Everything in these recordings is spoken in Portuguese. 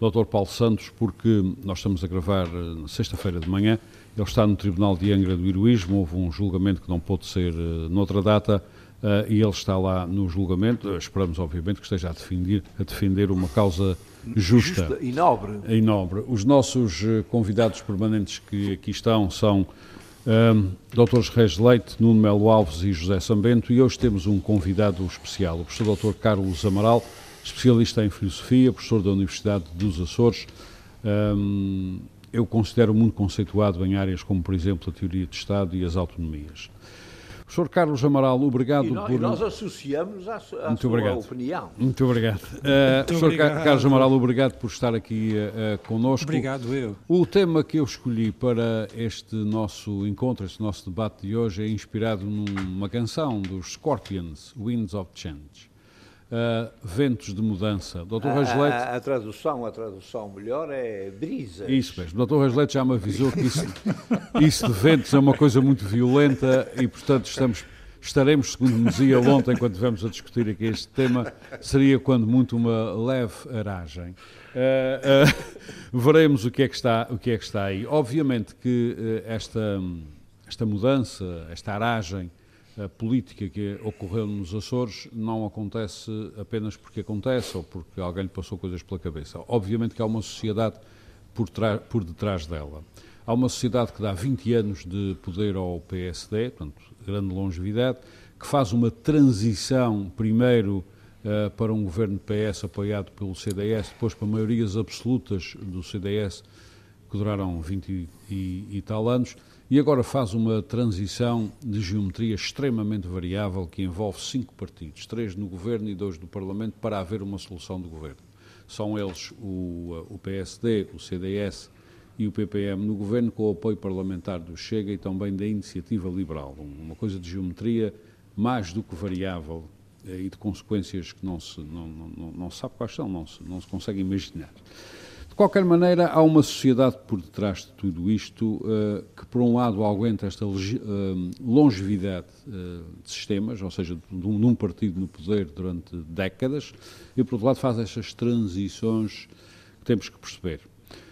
Dr. Paulo Santos, porque nós estamos a gravar uh, sexta-feira de manhã. Ele está no Tribunal de Angra do Heroísmo, houve um julgamento que não pôde ser uh, noutra data uh, e ele está lá no julgamento. Esperamos, obviamente, que esteja a defender, a defender uma causa justa, justa e nobre. E nobre. Os nossos convidados permanentes que aqui estão são um, Drs. Reis Leite, Nuno Melo Alves e José Sambento, e hoje temos um convidado especial, o professor Dr. Carlos Amaral, especialista em filosofia, professor da Universidade dos Açores. Um, eu considero muito conceituado em áreas como, por exemplo, a teoria de Estado e as autonomias. Professor Carlos Amaral, obrigado e nós, por. E nós associamos à, à Muito sua obrigado. opinião. Muito obrigado. Uh, Muito professor obrigado. Carlos Amaral, obrigado por estar aqui uh, connosco. Obrigado, eu. O tema que eu escolhi para este nosso encontro, este nosso debate de hoje, é inspirado numa canção dos Scorpions, Winds of Change uh, ventos de mudança. Dr. A, a, a, tradução, a tradução melhor é brisa. Isso mesmo. Dr. Rasleite já me avisou que isso, isso de ventos é uma coisa muito violenta e, portanto, estamos estaremos, segundo me dizia ontem, quando estivemos a discutir aqui este tema, seria quando muito uma leve aragem. Uh, uh, veremos o que, é que está, o que é que está aí. Obviamente que esta, esta mudança, esta aragem, a política que ocorreu nos Açores não acontece apenas porque acontece ou porque alguém lhe passou coisas pela cabeça. Obviamente que há uma sociedade por, por detrás dela. Há uma sociedade que dá 20 anos de poder ao PSD, portanto, grande longevidade, que faz uma transição, primeiro uh, para um governo de PS apoiado pelo CDS, depois para maiorias absolutas do CDS, que duraram 20 e, e tal anos, e agora faz uma transição de geometria extremamente variável que envolve cinco partidos, três no governo e dois no Parlamento, para haver uma solução do governo. São eles o, o PSD, o CDS e o PPM no governo, com o apoio parlamentar do Chega e também da Iniciativa Liberal. Uma coisa de geometria mais do que variável eh, e de consequências que não se, não, não, não sabe quais são, não se, não se consegue imaginar. De qualquer maneira, há uma sociedade por detrás de tudo isto uh, que, por um lado, aguenta esta uh, longevidade uh, de sistemas, ou seja, de um, partido no poder durante décadas, e, por outro lado, faz estas transições que temos que perceber.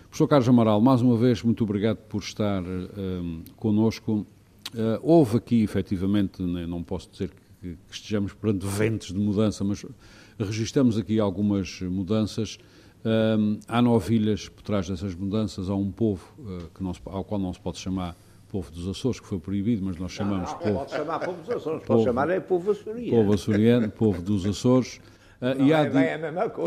Professor Carlos Amaral, mais uma vez, muito obrigado por estar uh, connosco. houve aqui, efetivamente, né, não posso dizer que, que estejamos perante ventos de mudança, mas registramos aqui algumas mudanças um, há novilhas por trás dessas mudanças, há um povo uh, que não se, ao qual não se pode chamar povo dos Açores, que foi proibido, mas nós chamamos não, não, povo... pode chamar povo dos Açores, povo, pode chamar é povo açoriano. Povo açoriano, povo dos Açores. Uh, e, há é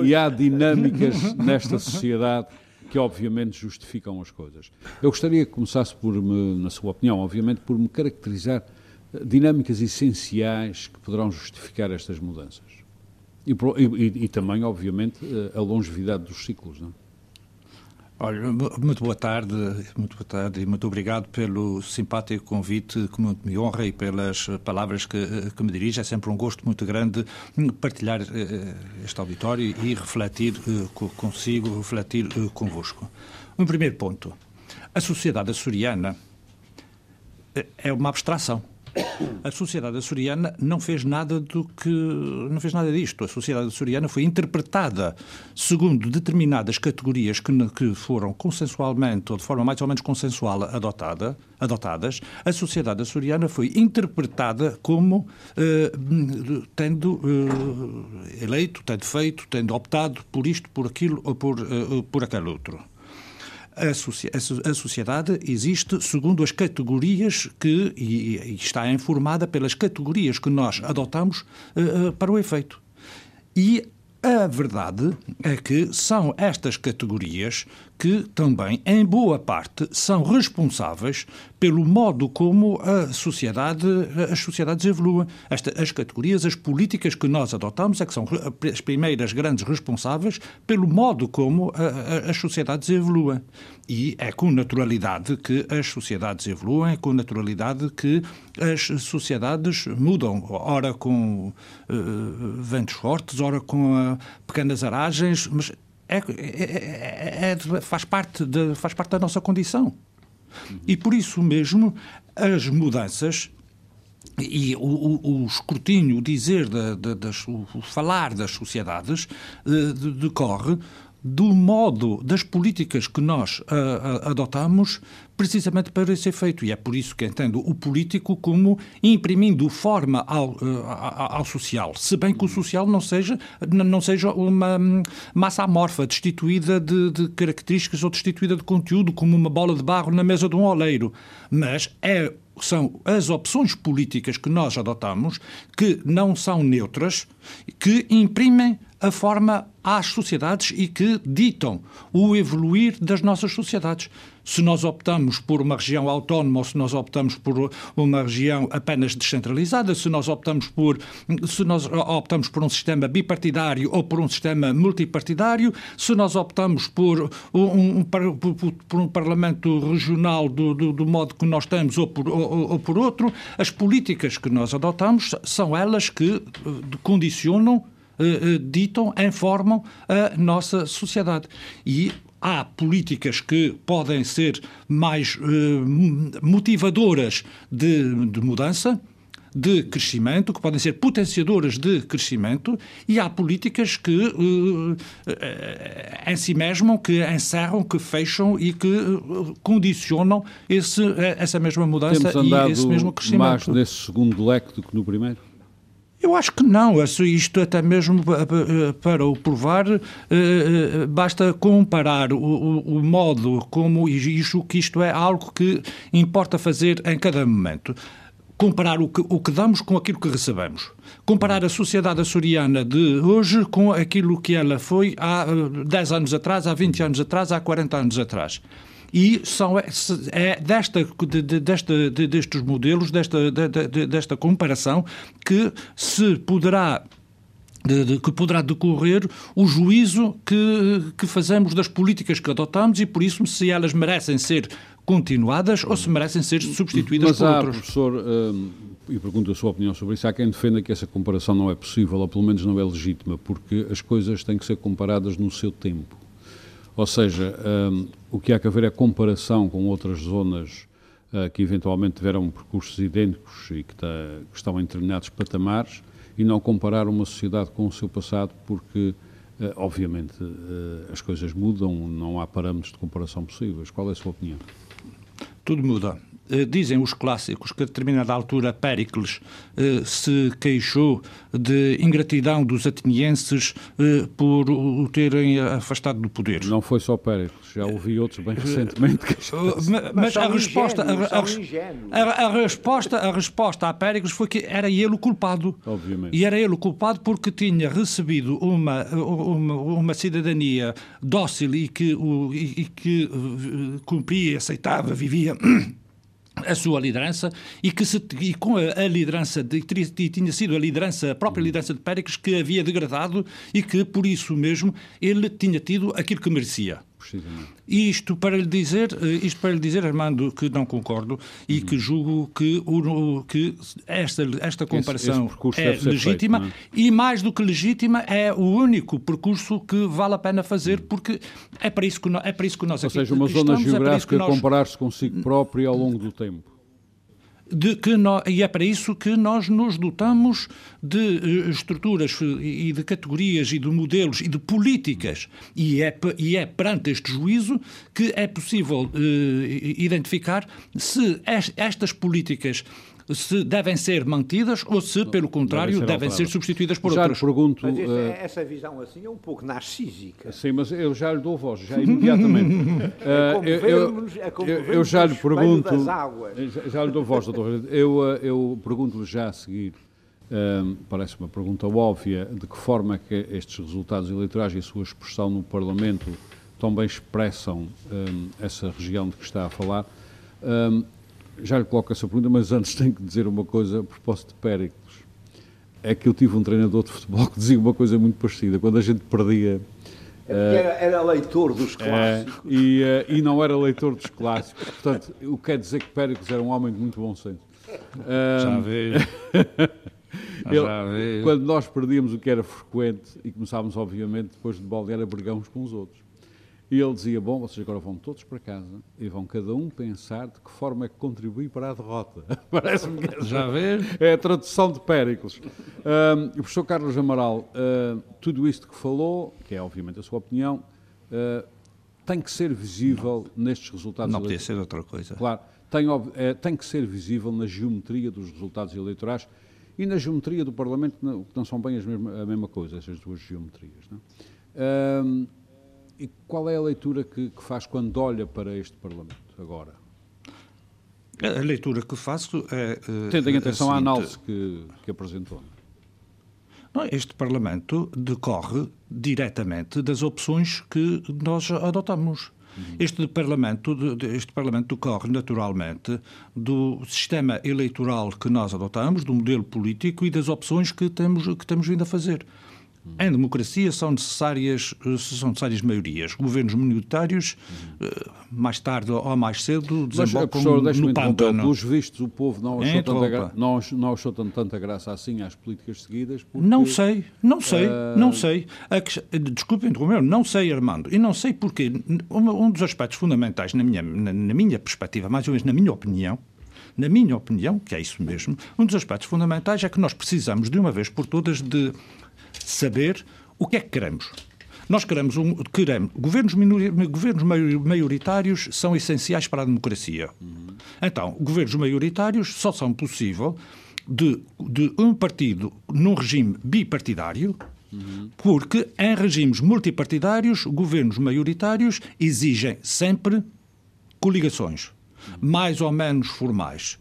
e há dinâmicas nesta sociedade que obviamente justificam as coisas. Eu gostaria que começasse por me, na sua opinião, obviamente, por me caracterizar uh, dinâmicas essenciais que poderão justificar estas mudanças. E, e, e, também, obviamente, eh, a longevidade dos ciclos. Não é? Olha, muito boa tarde, muito boa tarde e muito obrigado pelo simpático convite que muito me honra e pelas palavras que, que me dirige. É sempre um gosto muito grande partilhar uh, este auditório e refletir consigo, refletir convosco. Um primeiro ponto. A sociedade açoriana é uma abstração a sociedade açoriana não fez nada do que não fez nada disto. A sociedade açoriana foi interpretada segundo determinadas categorias que, que foram consensualmente ou de forma mais ou menos consensual adotada, adotadas. A sociedade açoriana foi interpretada como eh, tendo eh, eleito, tendo feito, tendo optado por isto, por aquilo ou por, eh, por aquele outro a, sociedade existe segundo as categorias que, e, está informada pelas categorias que nós adotamos uh, uh, para o efeito. E A verdade é que são estas categorias que também, em boa parte, são responsáveis pelo modo como a sociedade, as sociedades evoluem. Esta, as categorias, as políticas que nós adotamos é que são as primeiras grandes responsáveis pelo modo como a, a, as sociedades evoluem. E é com naturalidade que as sociedades evoluem, é com naturalidade que as sociedades mudam, ora com uh, ventos fortes, ora com uh, pequenas aragens, mas é, é, é, é, faz, parte de, faz parte da nossa condição. E por isso mesmo as mudanças e o, o, o escrutínio, o dizer, da, da, das, o falar das sociedades uh, decorre do modo das políticas que nós uh, adotamos precisamente para esse efeito. E é por isso que entendo o político como imprimindo forma ao, uh, ao social, se bem que o social não seja, não seja uma massa amorfa, destituída de, de características ou destituída de conteúdo, como uma bola de barro na mesa de um oleiro. Mas é são as opções políticas que nós adotamos que não são neutras, que imprimem a forma às sociedades e que ditam o evoluir das nossas sociedades. Se nós optamos por uma região autónoma ou se nós optamos por uma região apenas descentralizada, se nós optamos por se nós optamos por um sistema bipartidário ou por um sistema multipartidário, se nós optamos por um, um por, por, um parlamento regional do, do, do, modo que nós temos ou por, ou, ou por outro, as políticas que nós adotamos são elas que eh, condicionam ditam, informam a nossa sociedade. E há políticas que podem ser mais uh, motivadoras de, de, mudança, de crescimento, que podem ser potenciadoras de crescimento, e há políticas que em si mesmo, que encerram, que fecham e que condicionam esse, essa mesma mudança e esse mesmo crescimento. mais nesse segundo leque do que no primeiro? Eu acho que não. Isto até mesmo para o provar, eh, eh, basta comparar o, modo como isto, que isto é algo que importa fazer em cada momento comparar o que, o que damos com aquilo que recebemos. Comparar a sociedade açoriana de hoje com aquilo que ela foi há 10 eh, anos atrás, há 20 anos atrás, há 40 anos atrás. E são, é, é desta, de, desta, de, destes modelos, desta, de, desta comparação, que se poderá de, de, que poderá decorrer o juízo que, que fazemos das políticas que adotamos e, por isso, se elas merecem ser continuadas ou se merecem ser substituídas Mas por há, outras. professor, hum, e pergunto a sua opinião sobre isso, há quem defenda que essa comparação não é possível, ou pelo menos não é legítima, porque as coisas têm que ser comparadas no seu tempo. Ou seja, um, o que há que haver é comparação com outras zonas uh, que eventualmente tiveram percursos idênticos e que, tá, que, estão em determinados patamares e não comparar uma sociedade com o seu passado porque, uh, obviamente, uh, as coisas mudam, não há parâmetros de comparação possíveis. Qual é a sua opinião? Tudo muda. Eh, dizem os clássicos que a determinada altura Péricles eh, se queixou de ingratidão dos atenienses eh, por o terem afastado do poder. Não foi só Péricles, já ouvi outros bem recentemente Mas, mas a resposta, a, a, a, resposta, a resposta a Péricles foi que era ele o culpado. Obviamente. E era ele o culpado porque tinha recebido uma, uma, uma cidadania dócil e que, o, e, e que cumpria, aceitava, vivia a sua liderança e que se, e com a, a liderança de, tinha sido a liderança a própria liderança de Péricles que havia degradado e que por isso mesmo ele tinha tido aquilo que merecia precisamente. Isto para lhe dizer, eh, isto para lhe dizer, Armando, que não concordo e uhum. que julgo que, o, que esta, esta comparação esse, esse é legítima feito, é? e mais do que legítima é o único percurso que vale a pena fazer uhum. porque é para isso que nós, é para isso que nós Ou aqui seja, uma zona é geográfica é nós... comparar-se consigo próprio ao longo do tempo de que nós, e é para isso que nós nos dotamos de uh, estruturas e de categorias e de modelos e de políticas. E é, e é perante este juízo que é possível uh, identificar se estas políticas se devem ser mantidas ou se, pelo contrário, devem ser, devem ser substituídas por já outras. Já pergunto... Mas uh... essa visão assim é um pouco narcísica. Sim, mas eu já lhe dou voz, já imediatamente. uh, eu, eu, eu, eu, já lhe pergunto... Já, já lhe dou voz, doutor. Eu, eu pergunto-lhe já a seguir Um, parece uma pergunta óbvia de que forma é que estes resultados eleitorais e a sua expressão no Parlamento também expressam um, essa região de que está a falar. Um, já lhe coloco essa pergunta, mas antes tenho que dizer uma coisa a propósito de Péricles. É que eu tive um treinador de futebol que dizia uma coisa muito parecida. Quando a gente perdia é era, era, leitor dos clássicos. É, e, uh, e, não era leitor dos clássicos. Portanto, o que quer dizer que Péricles era um homem de muito bom senso. Já veio. Ele, quando nós perdíamos o que era frequente e começávamos, obviamente, depois de baldear a brigar uns com os outros. E ele dizia: Bom, vocês agora vão todos para casa e vão cada um pensar de que forma é que contribui para a derrota. Parece-me que Já vê? é a tradução de Péricles. Um, o professor Carlos Amaral, uh, tudo isto que falou, que é obviamente a sua opinião, uh, tem que ser visível não, nestes resultados Não podia ser outra coisa. Claro, tem, é, tem, que ser visível na geometria dos resultados eleitorais e na geometria do Parlamento, que não são bem a mesma coisa, essas duas geometrias. Não é? E qual é a leitura que, que, faz quando olha para este Parlamento agora? A leitura que faço é. Uh, Tendo em atenção à análise que, que apresentou. Não, este Parlamento decorre diretamente das opções que nós adotamos. Uhum. Este Parlamento, este Parlamento decorre naturalmente do sistema eleitoral que nós adotamos, do modelo político e das opções que temos, que temos vindo a fazer. Em democracia são necessárias, são necessárias maiorias. Governos minoritários, eh, mais tarde ou mais cedo, desembocam Mas, no pântano. Pelos vistos, o povo não achou, tanta, não, não achou tanta graça assim às políticas seguidas. Porque, não sei, não sei, uh... não sei. Desculpe interromper, não sei, Armando. E não sei porque um dos aspectos fundamentais, na minha, na, na minha perspectiva, mais ou menos na minha opinião, na minha opinião, que é isso mesmo, um dos aspectos fundamentais é que nós precisamos, de uma vez por todas, de saber o que é que queremos. Nós queremos, um, queremos governos, governos maioritários são essenciais para a democracia. Uhum. Então, governos maioritários só são possível de, de um partido num regime bipartidário, uhum. porque em regimes multipartidários, governos maioritários exigem sempre coligações, uhum. mais ou menos formais.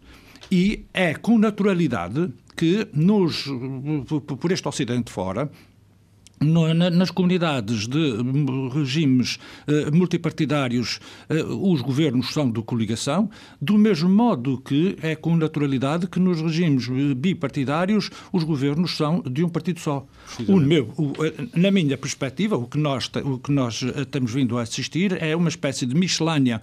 E é com naturalidade que nos, por este Ocidente fora, nas comunidades de regimes eh, multipartidários, eh, os governos são de coligação, do mesmo modo que é com naturalidade que nos regimes bipartidários os governos são de um partido só. O meu, o, eh, na minha perspectiva, o que, nós, o que nós estamos vindo a assistir é uma espécie de miscelânea,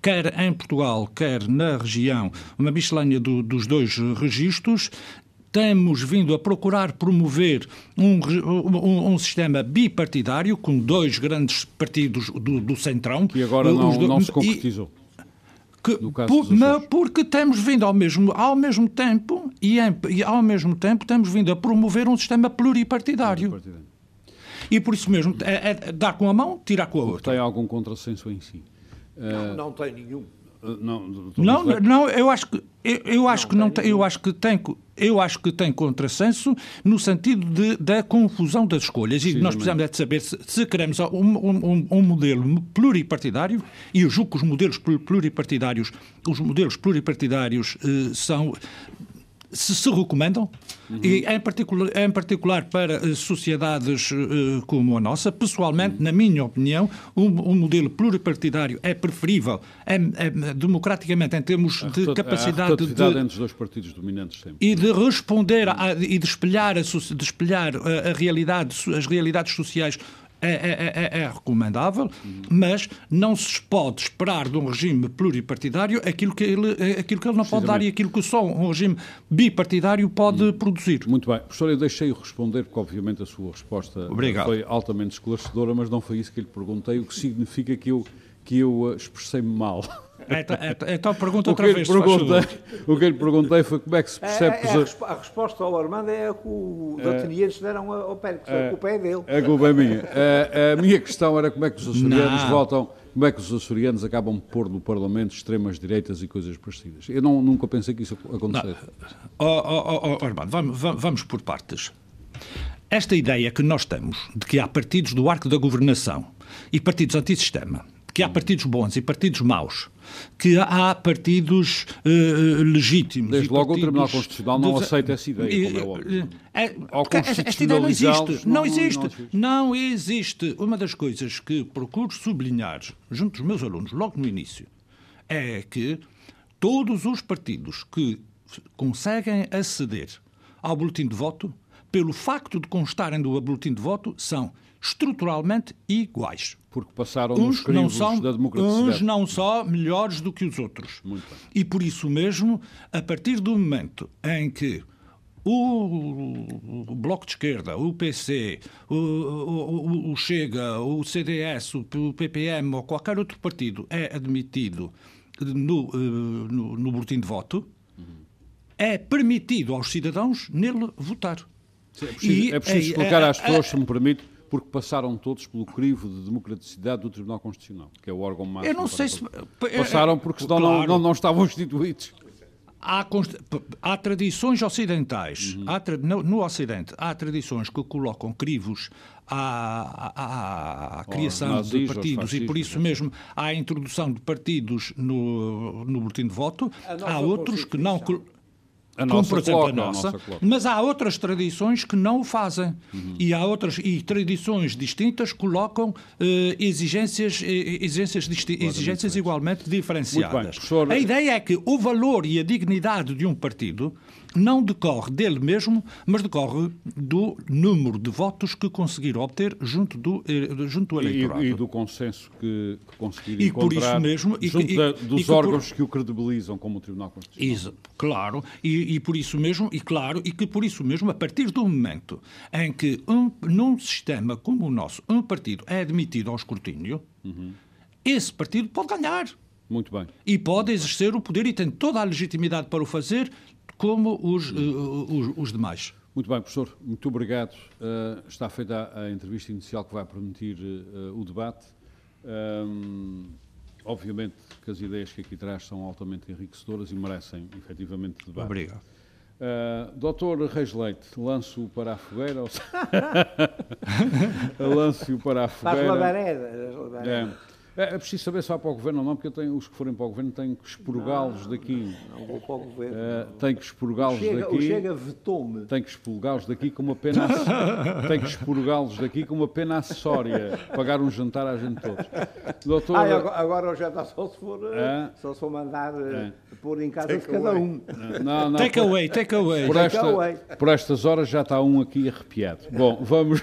quer em Portugal, quer na região, uma miscelânea do, dos dois registros, temos vindo a procurar promover um, um, um, sistema bipartidário com dois grandes partidos do, do Centrão. E agora não, do, não se concretizou. Que, por, mas porque temos vindo ao mesmo, ao mesmo tempo e, em, e, ao mesmo tempo temos vindo a promover um sistema pluripartidário. pluripartidário. E por isso mesmo é, é, dar com a mão, tirar com a outra. Tem algum contrassenso em si? Uh, não, não tem nenhum. Não, não, não, eu acho que eu, eu acho não, que não tem, eu acho que tem eu acho que tem contrassenso no sentido de, da confusão das escolhas. E nós precisamos é de saber se, se queremos um, um, um, modelo pluripartidário e eu julgo que os modelos pluripartidários os modelos pluripartidários eh, são se se recomendam, uhum. e em particular, em particular para eh, sociedades uh, como a nossa. Pessoalmente, uhum. na minha opinião, um, um, modelo pluripartidário é preferível, é, é democraticamente, em termos a de capacidade de. entre os dois partidos dominantes sempre. E de responder a, e de espelhar, a, de espelhar a, a realidade, as realidades sociais é, é, é, é, recomendável, mas não se pode esperar de um regime pluripartidário aquilo que ele, aquilo que ele não pode dar e aquilo que só um regime bipartidário pode hum. produzir. Muito bem. Professor, eu deixei-o responder, porque obviamente a sua resposta Obrigado. foi altamente esclarecedora, mas não foi isso que lhe perguntei, o que significa que eu, que eu expressei-me mal. Então, pergunta outra vez. Perguntei, o que eu lhe perguntei foi como é que se percebe. É, é, a, a, resposta ao Armando é a que os é, atenienses deram ao Pérez, a culpa é dele. A culpa é minha. A, a, minha questão era como é que os açorianos não. votam, como é que os açorianos acabam por pôr no Parlamento extremas direitas e coisas parecidas. Eu não, nunca pensei que isso acontecesse. Oh, oh, oh, oh, Armando, vamos, vamos por partes. Esta ideia que nós temos de que há partidos do arco da governação e partidos antissistema que há partidos bons e partidos maus, que há partidos uh, legítimos. Desde logo partidos... o Tribunal Constitucional não aceita essa ideia, como é óbvio. Esta ideia não existe. Não, não, existe. não, existe. Não existe. Uma das coisas que procuro sublinhar junto dos meus alunos, logo no início, é que todos os partidos que conseguem aceder ao boletim de voto, pelo facto de constarem do boletim de voto, são estruturalmente iguais. Porque passaram uns nos não são, da democracia. Uns não só melhores do que os outros. E por isso mesmo, a partir do momento em que o, Bloco de Esquerda, o PC, o, o, o Chega, o CDS, o, PPM ou qualquer outro partido é admitido no, eh, no, no boletim de voto, uhum. é permitido aos cidadãos nele votar. É preciso, é preciso explicar é, às pessoas, é, se me permite, porque passaram todos pelo crivo de democraticidade do Tribunal Constitucional, que é o órgão máximo. Eu não sei se. Passaram porque senão claro. não, não, não estavam instituídos. Há, há, tradições ocidentais, uhum. há no, no, Ocidente, há tradições que colocam crivos à, à, à criação nazis, de partidos e por isso mesmo há a introdução de partidos no, no boletim de voto. Há outros que não a como por exemplo a nossa, nossa mas há outras tradições que não o fazem. Uhum. E há outras e tradições distintas colocam uh, exigências, exigências, exigências igualmente diferenciadas. Bem, professor... A ideia é que o valor e a dignidade de um partido não decorre dele mesmo, mas decorre do número de votos que conseguir obter junto do, eh, junto do eleitorado. E, e do consenso que, que conseguir e encontrar por isso mesmo, junto e, da, dos que órgãos por... que o credibilizam como o Tribunal Constitucional. Isso, claro, e, e, por isso mesmo, e claro, e que por isso mesmo, a partir do momento em que um, num sistema como o nosso, um partido é admitido ao escrutínio, uhum. esse partido pode ganhar. Muito bem. E pode exercer o poder e tem toda a legitimidade para o fazer, como os, uh, os, os, demais. Muito bem, professor, muito obrigado. Uh, está feita a, a, entrevista inicial que vai permitir uh, o debate. Um, obviamente que as ideias que aqui traz são altamente enriquecedoras e merecem efetivamente debate. Obrigado. Uh, doutor Reis Leite, lanço-o para a fogueira? Ou... lanço-o para a fogueira. Faz labareda. É. É, é preciso saber se vai para o governo ou não, porque eu tenho, os que forem para o governo têm que expurgá-los daqui. Não vou para o governo. É, tem que expurgá-los daqui. O Chega vetou-me. Tem que expurgá-los daqui com uma pena. tem que expurgá-los daqui com uma pena acessória. Pagar um jantar à gente todos. Doutor... Ah, agora, agora o jantar só se for, é? só se for mandar é. pôr em casa de cada um. Não, não, take por, away, take away. Por, esta, away. por estas horas já está um aqui arrepiado. Bom, vamos.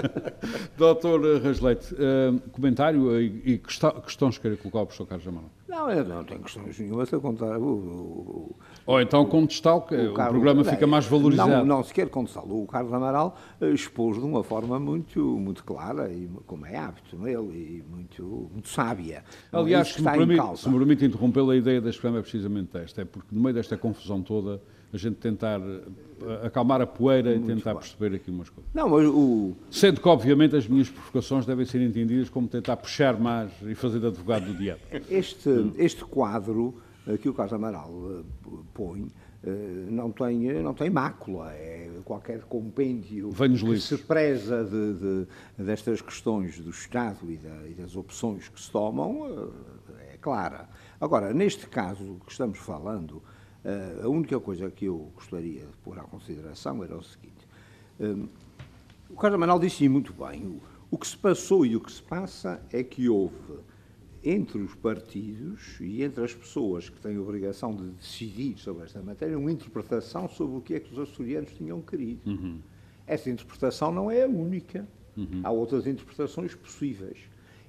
Doutor Rasleite, uh, comentário e questões que queira colocar ao professor Carlos Amaral? Não, eu não tenho questões nenhumas a contar. O, o, Ou então contestá-lo, que o, o Carlos, programa fica mais valorizado. Não, não se quer contestá-lo. O Carlos Amaral eh, expôs de uma forma muito, muito clara, e como é hábito nele, e muito, muito sábia. É Aliás, se me, permite, se me permite interrompê-lo, a ideia deste programa é precisamente esta, é porque no meio desta confusão toda, a gente tentar eh, acalmar a poeira Muito e tentar bem. perceber aqui umas coisas. Não, mas o... Sendo que, obviamente, as minhas provocações devem ser entendidas como tentar puxar mais e fazer de advogado do diabo. Este, hum. este quadro eh, que o Carlos Amaral eh, põe não tem, não tem mácula, é qualquer compêndio que se preza de, de, destas questões do Estado e, da, e das opções que se tomam, é clara. Agora, neste caso que estamos falando, a única coisa que eu gostaria de pôr à consideração era o seguinte: um, o Carlos Manuel disse muito bem, o, o que se passou e o que se passa é que houve entre os partidos e entre as pessoas que têm a obrigação de decidir sobre esta matéria uma interpretação sobre o que é que os açorianos tinham querido. Uhum. Essa interpretação não é a única. Uhum. Há outras interpretações possíveis.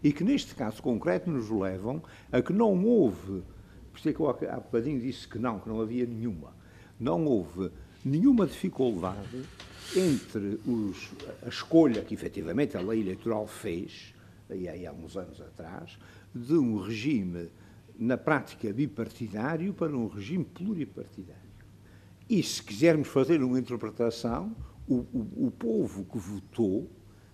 E que, neste caso concreto, nos levam a que não houve por isso é que eu há bocadinho disse que não, que não havia nenhuma. Não houve nenhuma dificuldade entre os, a escolha que efetivamente a lei eleitoral fez, aí há uns anos atrás, de um regime, na prática, bipartidário para um regime pluripartidário. E se quisermos fazer uma interpretação, o, o, o povo que votou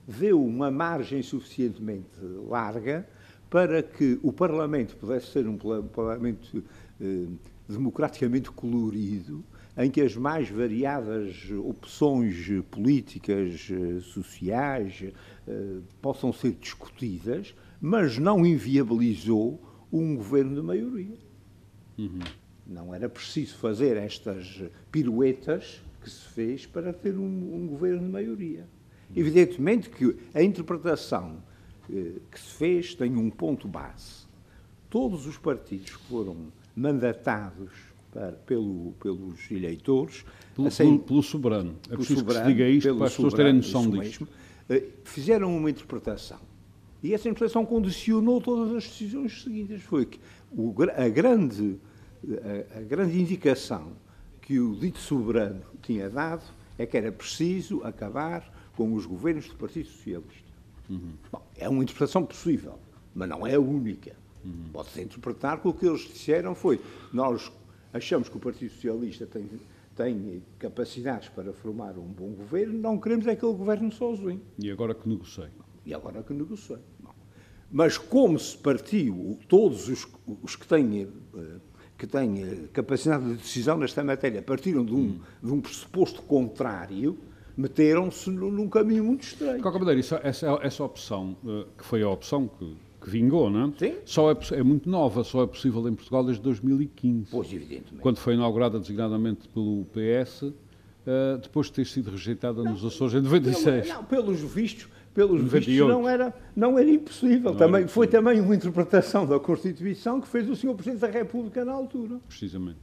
deu uma margem suficientemente larga para que o Parlamento pudesse ser um Parlamento eh, democraticamente colorido, em que as mais variadas opções políticas, eh, sociais, eh, possam ser discutidas, mas não inviabilizou um governo de maioria. Uhum. Não era preciso fazer estas piruetas que se fez para ter um, um governo de maioria. Evidentemente que a interpretação que se fez tem um ponto base. Todos os partidos que foram mandatados para, pelo, pelos eleitores. Pelo, assim, pelo, pelo soberano. É preciso soberano, que se diga isto para as pessoas terem noção disto. Mesmo, eh, fizeram uma interpretação. E essa interpretação condicionou todas as decisões seguintes. Foi que o, a, grande, a, a grande indicação que o dito soberano tinha dado é que era preciso acabar com os governos do Partido Socialista. Uhum. Bom, é uma interpretação possível, mas não é a única. Uhum. Pode-se interpretar que o que eles disseram foi nós achamos que o Partido Socialista tem, tem capacidades para formar um bom governo, não queremos é que ele governe sozinho. E agora que negocie. E agora que negocie. Mas como se partiu, todos os, os que têm eh, que têm capacidade de decisão nesta matéria partiram de um, hum. de um pressuposto contrário, meteram-se num caminho muito estranho. De qualquer maneira, isso, essa, essa opção, eh, que foi a opção que que vingou, não é? Sim. Só é, é, muito nova, só é possível em Portugal desde 2015. Pois, evidentemente. Quando foi inaugurada designadamente pelo PS, uh, eh, depois de ter sido rejeitada não, nos Açores em 96. Não, não pelos vistos, pelos 98. vistos não era, não era impossível. Não também, era Foi também uma interpretação da Constituição que fez o Sr. Presidente da República na altura. Precisamente.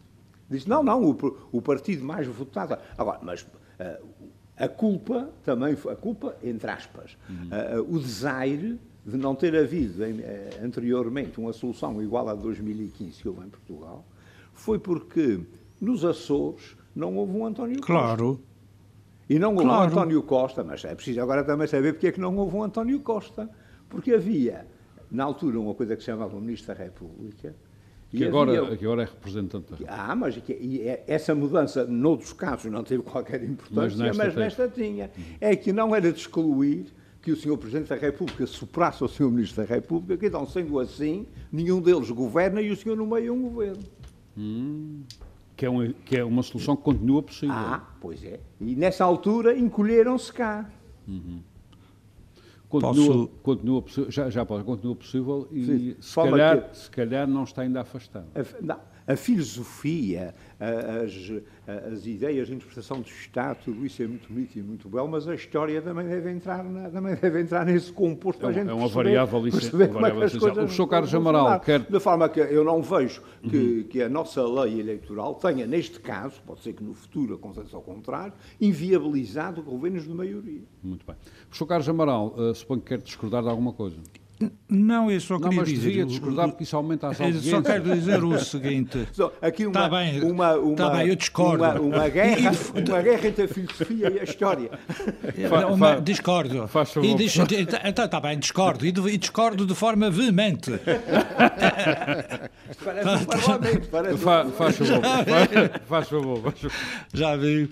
Disse, não, não, o, o partido mais votado... Agora, mas... Uh, a culpa também a culpa entre aspas uhum. uh, o desaire de não ter havido eh, anteriormente uma solução igual a 2015 que houve em Portugal, foi porque nos Açores não houve um António Costa. Claro. E não houve claro. um António Costa, mas é preciso agora também saber porque é que não houve um António Costa. Porque havia, na altura, uma coisa que se chamava o Ministro da República. Que agora, havia... que agora é representante. Ah, mas que, e é, essa mudança, noutros casos, não teve qualquer importância, mas nesta, mas nesta tinha. É que não era de excluir que o Sr. Presidente da República superasse o Sr. Ministro da República, que então, sendo assim, nenhum deles governa e o senhor no meio é um governo. Hum, que, é uma, que é uma solução que continua possível. Ah, pois é. E nessa altura encolheram-se cá. Uhum. Continua, Posso... continua, já, já pode, continua possível e Sim, se, calhar, que... se calhar não está ainda afastado. Não, a filosofia, as, as ideias de interpretação do Estado, tudo isso é muito bonito e muito belo, mas a história também deve entrar, na, também deve entrar nesse composto é, a gente é uma variável, perceber como é que as coisas O Sr. Carlos Amaral quer... De forma que eu não vejo que, uhum. que a nossa lei eleitoral tenha, neste caso, pode ser que no futuro aconteça ao contrário, inviabilizado governos de maioria. Muito bem. O Sr. Carlos Amaral, uh, suponho que quer discordar de alguma coisa. Não, eu só queria não, mas dizer... devia discordar porque isso aumenta as audiências. Só quero dizer o seguinte... Aqui uma, tá bem, uma, uma, tá bem, eu discordo. Uma, uma, guerra, uma guerra entre a filosofia e a história. Fa, uma, discordo. Faz favor. Está tá bem, discordo. E, e, discordo de forma veemente. parece um parlamento. Parece fa, faz favor. Faz favor. Faz favor. Já vi.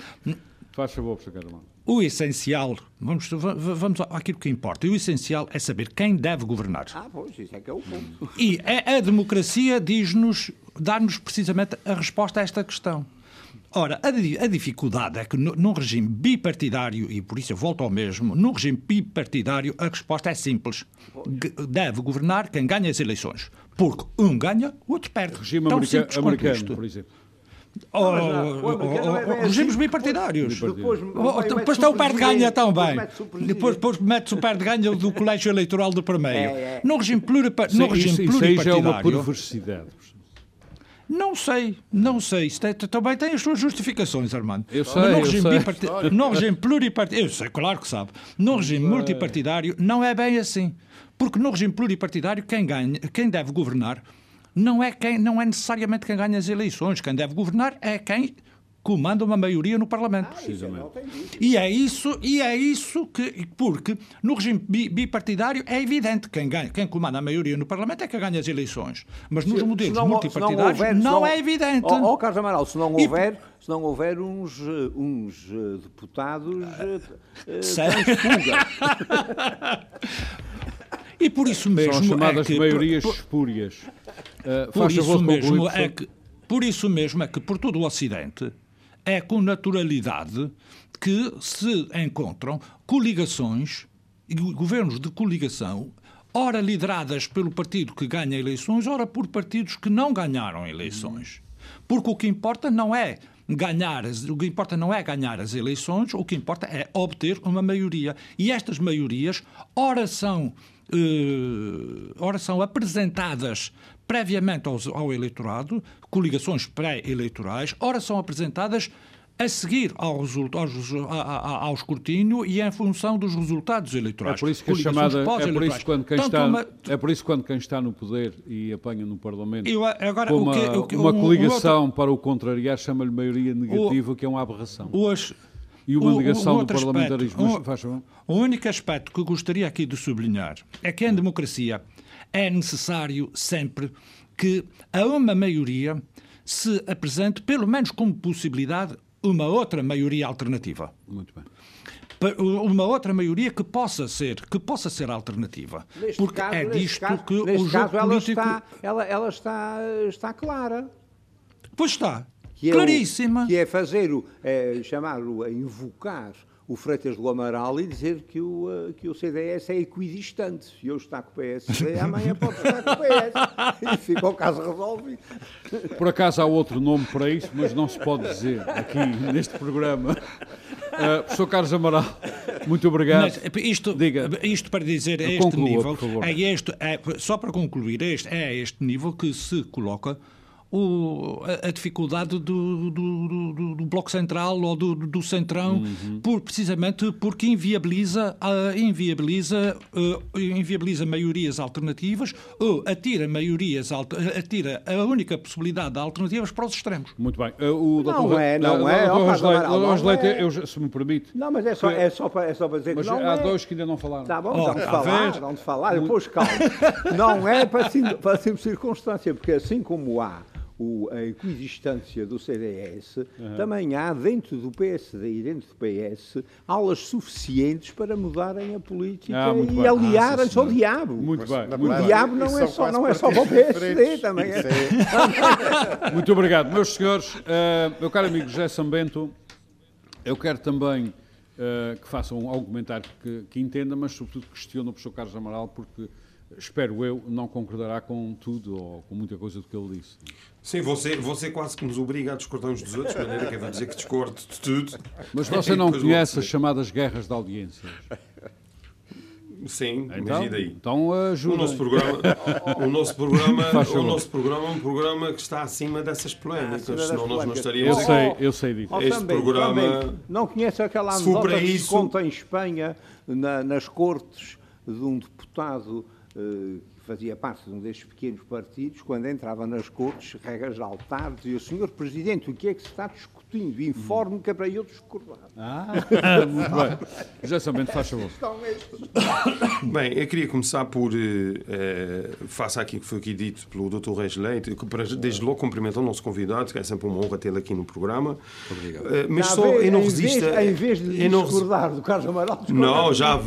Faz favor, Sr. Carlos o essencial, vamos, vamos àquilo que importa, o essencial é saber quem deve governar. Ah, pois, isso é que é o ponto. E a, a democracia diz-nos, dá-nos precisamente a resposta a esta questão. Ora, a, a dificuldade é que no, num regime bipartidário, e por isso eu volto ao mesmo, num regime bipartidário a resposta é simples. Deve governar quem ganha as eleições. Porque um ganha, o outro perde. Regime americano, americano por exemplo. Oh, é regimes assim. bipartidários. Depois, depois tem o pé de ganha também. Depois, depois mete-se o pé de ganha do colégio eleitoral do Primeiro. É, é. No regime, pluripa, no regime isso, pluripartidário. Isso é uma perversidade. Não sei, não sei. Isto é, também tem as suas justificações, Armando. Eu sei, no regime, eu sei. No regime pluripartidário, eu sei, claro que sabe. No regime multipartidário não é bem assim. Porque no regime pluripartidário quem ganha, quem deve governar não é, quem, não é necessariamente quem ganha as eleições. Quem deve governar é quem comanda uma maioria no Parlamento. Ah, precisamente. E é isso, e é isso que, porque no regime bipartidário é evidente quem ganha, quem comanda a maioria no Parlamento é quem ganha as eleições. Mas nos se, modelos se não, multipartidários não, houver, não, não, é evidente. Ó, oh, oh, Carlos Amaral, se não houver, e, se não houver uns, uns eh, deputados uh, uh. E por isso mesmo. São as chamadas é que, maiorias por, espúrias. Uh, por, isso mesmo é que, por isso mesmo é que, por todo o Ocidente, é com naturalidade que se encontram coligações, governos de coligação, ora lideradas pelo partido que ganha eleições, ora por partidos que não ganharam eleições. Porque o que importa não é ganhar, o que importa não é ganhar as eleições, o que importa é obter uma maioria. E estas maiorias, ora são, uh, ora são apresentadas previamente ao, ao eleitorado, coligações pré-eleitorais, ora são apresentadas a seguir ao, ao, ao, escrutínio e em função dos resultados eleitorais. É por isso que a chamada é por isso quando quem está uma... é por isso quando quem está no poder e apanha no Parlamento Eu, agora, uma, o que, o uma um, coligação um outro... para o contrariar chama-lhe maioria negativa o, que é uma aberração. Os, e uma ligação do parlamentarismo. Aspecto, um, o único aspecto que gostaria aqui de sublinhar é que em democracia é necessário sempre que a uma maioria se apresente, pelo menos como possibilidade, uma outra maioria alternativa. Muito bem. Uma outra maioria que possa ser, que possa ser alternativa. Neste Porque caso, é disto caso, que o jogo caso, ela político... Está, ela, ela está, está clara. Pois está. Que é Claríssima. O, que é fazer, o, é, chamar-o a invocar o Freitas do Amaral e dizer que o, eh, que o CDS é equidistante. Se hoje está com o PSD, amanhã pode estar com o PS. E fica o caso resolvido. Por acaso há outro nome para isso, mas não se pode dizer aqui neste programa. Uh, professor Carlos Amaral, muito obrigado. Mas, isto, Diga. isto para dizer, a este Conclua, nível, é este, é, só para concluir, este, é este nível que se coloca o, a, a, dificuldade do, do, do, do, Bloco Central ou do, do Centrão, uhum. por, precisamente porque inviabiliza, uh, inviabiliza, uh, inviabiliza maiorias alternativas ou atira maiorias, atira a única possibilidade de alternativas para os extremos. Muito bem. Uh, o não doutor, é, não é. Leite, é. eu, se me permite. Não, mas é só, é só, para, é só para dizer mas que não há é. dois que ainda não falaram. Tá bom, oh, vamos falar, vamos falar, depois calma. não é para, para simples circunstância, porque assim como há o, a equidistância do CDS, uhum. também há dentro do PSD e dentro do PS aulas suficientes para mudarem a política ah, e bem. aliarem-se ah, ao diabo. Muito bem. O diabo não é, só, não é só para o PSD, também é. é. Muito obrigado. Meus senhores, uh, meu caro amigo José Sambento, eu quero também uh, que façam algum comentário que, que entenda, mas sobretudo questione o professor Carlos Amaral, porque espero eu, não concordará com tudo ou com muita coisa do que ele disse. Sim, você, você quase que nos obriga a discordar uns dos outros, de maneira que eu vou dizer que discordo de tudo. Mas você não conhece as chamadas guerras de audiências? Sim, então, imagina aí. Então ajuda. O nosso programa, o nosso programa, o nosso programa é um programa que está acima dessas polémicas, ah, senão nós não estaríamos. Eu sei, eu sei disso. Este também, programa. Também. Não conhece aquela anedota que se conta em Espanha, na, nas cortes, de um deputado que fazia parte de um destes pequenos partidos, quando entrava nas cortes, regras de altar, dizia, Senhor Presidente, o que é que se está discutindo? Informe que é para eu discordar. Ah, muito bem. Já somente faz favor. Bem, eu queria começar por, eh, face àquilo que foi aqui dito pelo Dr. Reis Leite, que desde logo cumprimento o nosso convidado, que é sempre uma honra tê-lo aqui no programa. Obrigado. Eh, mas só, eu não resisto... Em vez de discordar do Carlos Amaral... Não, já,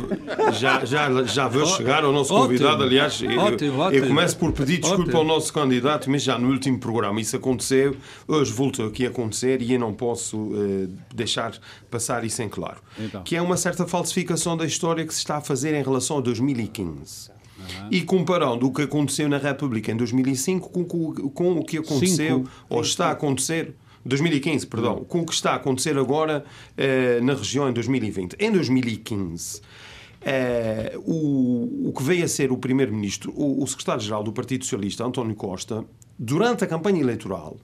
já, já, já vou chegar ao nosso convidado, aliás... Ótimo, ótimo. Eu começo por pedir desculpa ótimo. ao nosso candidato, mas já no último programa isso aconteceu, hoje voltou aqui a acontecer e eu não posso uh, deixar passar isso em claro. Então. Que é uma certa falsificação da história que se está a fazer em relação a 2015. Uhum. E comparando o que aconteceu na República em 2005 com, com, com o que aconteceu Cinco. ou está a acontecer 2015, perdão, com o que está a acontecer agora eh, na região em 2020. Em 2015, é, o, o que veio a ser o primeiro-ministro, o, o secretário-geral do Partido Socialista, António Costa, durante a campanha eleitoral,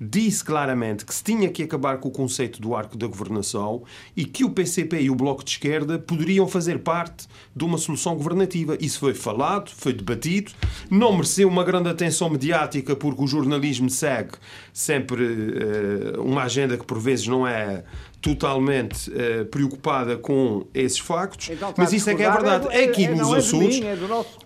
disse claramente que se tinha que acabar com o conceito do arco da governação e que o PCP e o Bloco de Esquerda poderiam fazer parte de uma solução governativa. Isso foi falado, foi debatido, não mereceu uma grande atenção mediática porque o jornalismo segue sempre uh, uma agenda que por vezes não é totalmente uh, preocupada com esses factos, então, mas isso é que é verdade. É, é aqui é, nos é Açores. Mim, é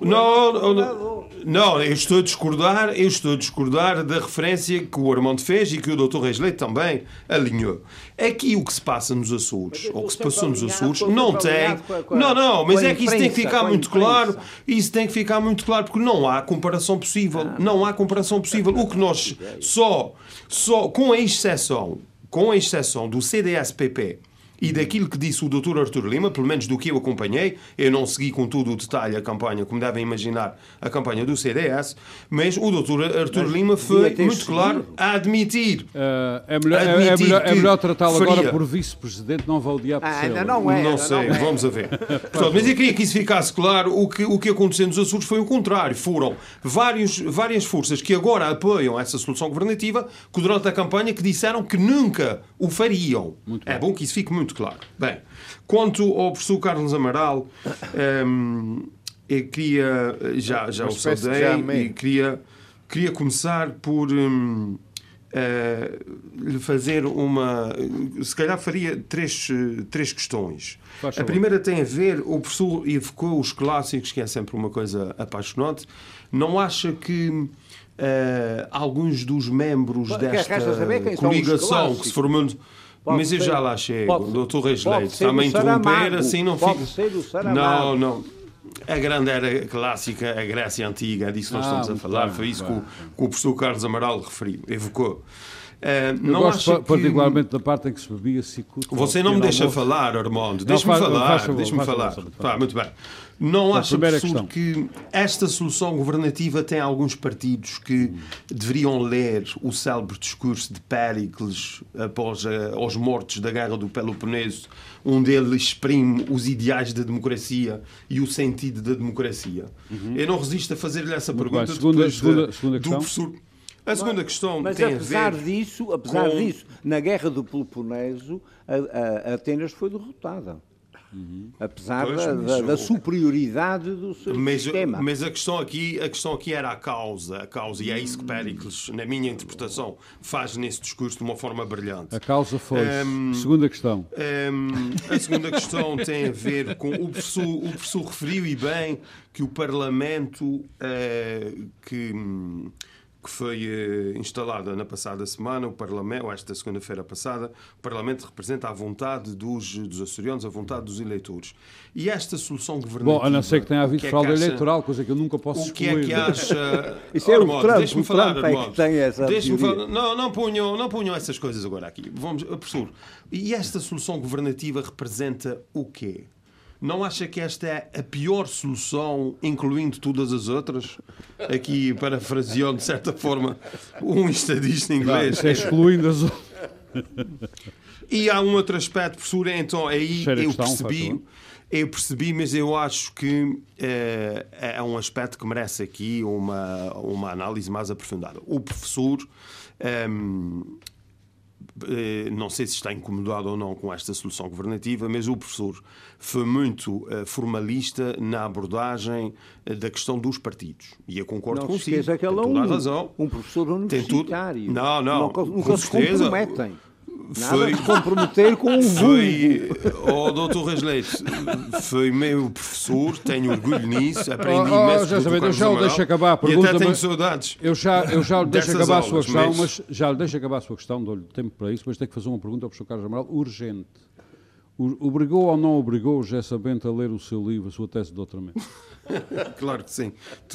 não, não, não, eu estou a discordar, eu estou a discordar da referência que o Armando fez e que o Dr. Reis Leite também alinhou. Aqui o que se passa nos Açores, ou o que se passou nos Açores, não tem. Não, não, mas é que isso tem que ficar muito claro. Isso tem que ficar muito claro, porque não há comparação possível. Ah, não há comparação possível. O que nós só, só com a exceção com exceção do CDS-PP e daquilo que disse o Dr. Artur Lima, pelo menos do que eu acompanhei, eu não segui com todo o detalhe a campanha, como devem imaginar, a campanha do CDS, mas o Dr. Artur mas Lima foi muito claro a admitir. Uh, é melhor, admitir é, é melhor, é melhor tratá-lo agora por vice-presidente, não vá odiar por ah, ainda não é. Não sei, não é. vamos a ver. Portanto, mas eu queria que isso ficasse claro. O que, o que aconteceu nos Açores foi o contrário. Foram vários, várias forças que agora apoiam essa solução governativa que durante a campanha que disseram que nunca o fariam. é bom que isso fique muito claro. Bem, quanto ao professor Carlos Amaral, um, eu queria, já, já o saudei, e queria, queria começar por um, uh, lhe fazer uma. Se calhar faria três, três questões. a primeira tem a ver, o professor evocou os clássicos, que é sempre uma coisa apaixonante. Não acha que. Uh, alguns dos membros desta coligação que se formou Pode mas eu já lá chego, doutor Reis Leite. Está-me a interromper, assim não fica. Não, não. A grande era clássica, a Grécia Antiga, é disso que nós ah, estamos a falar. Bem, Foi isso que o, que o professor Carlos Amaral referiu, evocou. Uh, não gosto particularmente da parte em que se bebia cicuta. Você não me deixa falar, Armando. Deixa-me falar. Deixa-me falar. Pá, muito bem. Não acha, professor, que esta solução governativa tem alguns partidos que deveriam ler o célebre discurso de Péricles após a, aos mortos da Guerra do Peloponeso, onde ele exprime os ideais da democracia e o sentido da democracia? Uhum. Eu não resisto a fazer-lhe essa Muito pergunta. Segunda, segunda, segunda questão. Professor... A segunda questão Mas tem apesar a ver disso, apesar com... disso, na Guerra do Peloponeso, a, a Atenas foi derrotada. Uhum. Apesar pois, da, da, da, superioridade do seu mas, sistema. Mas a questão, aqui, a questão aqui era a causa, a causa, e é isso que Péricles, na minha interpretação, faz nesse discurso de uma forma brilhante. A causa foi. Um, segunda questão. Um, a segunda questão tem a ver com. O professor, o professor referiu e bem que o Parlamento uh, que que foi eh, instalada na passada semana, o Parlamento, ou esta segunda-feira passada, o Parlamento representa a vontade dos, dos açorianos, a vontade dos eleitores. E esta solução governativa... Bom, a não ser que tenha havido é fraude eleitoral, coisa que eu nunca posso excluir. O que é que acha... Isso é o Trump, deixe-me falar, é que tem essa falar, Não, não ponham, não ponham essas coisas agora aqui. Vamos, professor, e esta solução governativa representa o quê? Não acha que esta é a pior solução, incluindo todas as outras? Aqui, parafraseando de certa forma um estadista inglês. Não, excluindo as outras. E há um outro aspecto, professor, então aí Cheira eu percebi, eu percebi, mas eu acho que é, é um aspecto que merece aqui uma, uma análise mais aprofundada. O professor ehm, eh, não sei se está incomodado ou não com esta solução governativa, mas o professor foi muito eh, formalista na abordagem eh, da questão dos partidos. E eu concordo não consigo. Tem toda um, a razão. Um professor universitário. Tudo... Não, não. Nunca, nunca se comprometem. Nada foi de comprometer com o Foi, oh, doutor Rasleite, foi meu professor, tenho orgulho nisso, aprendi oh, imenso. Oh, já eu já o deixo acabar a pergunta. E até tenho saudades. Eu já, eu já lhe deixo acabar a sua questão, mas... mas... já lhe deixo acabar a sua questão, dou-lhe tempo para isso, mas tenho que fazer uma pergunta ao professor Carlos Amaral, urgente. Obrigou ou não obrigou o José Bento a ler o seu livro, a sua tese de doutoramento? claro que sim.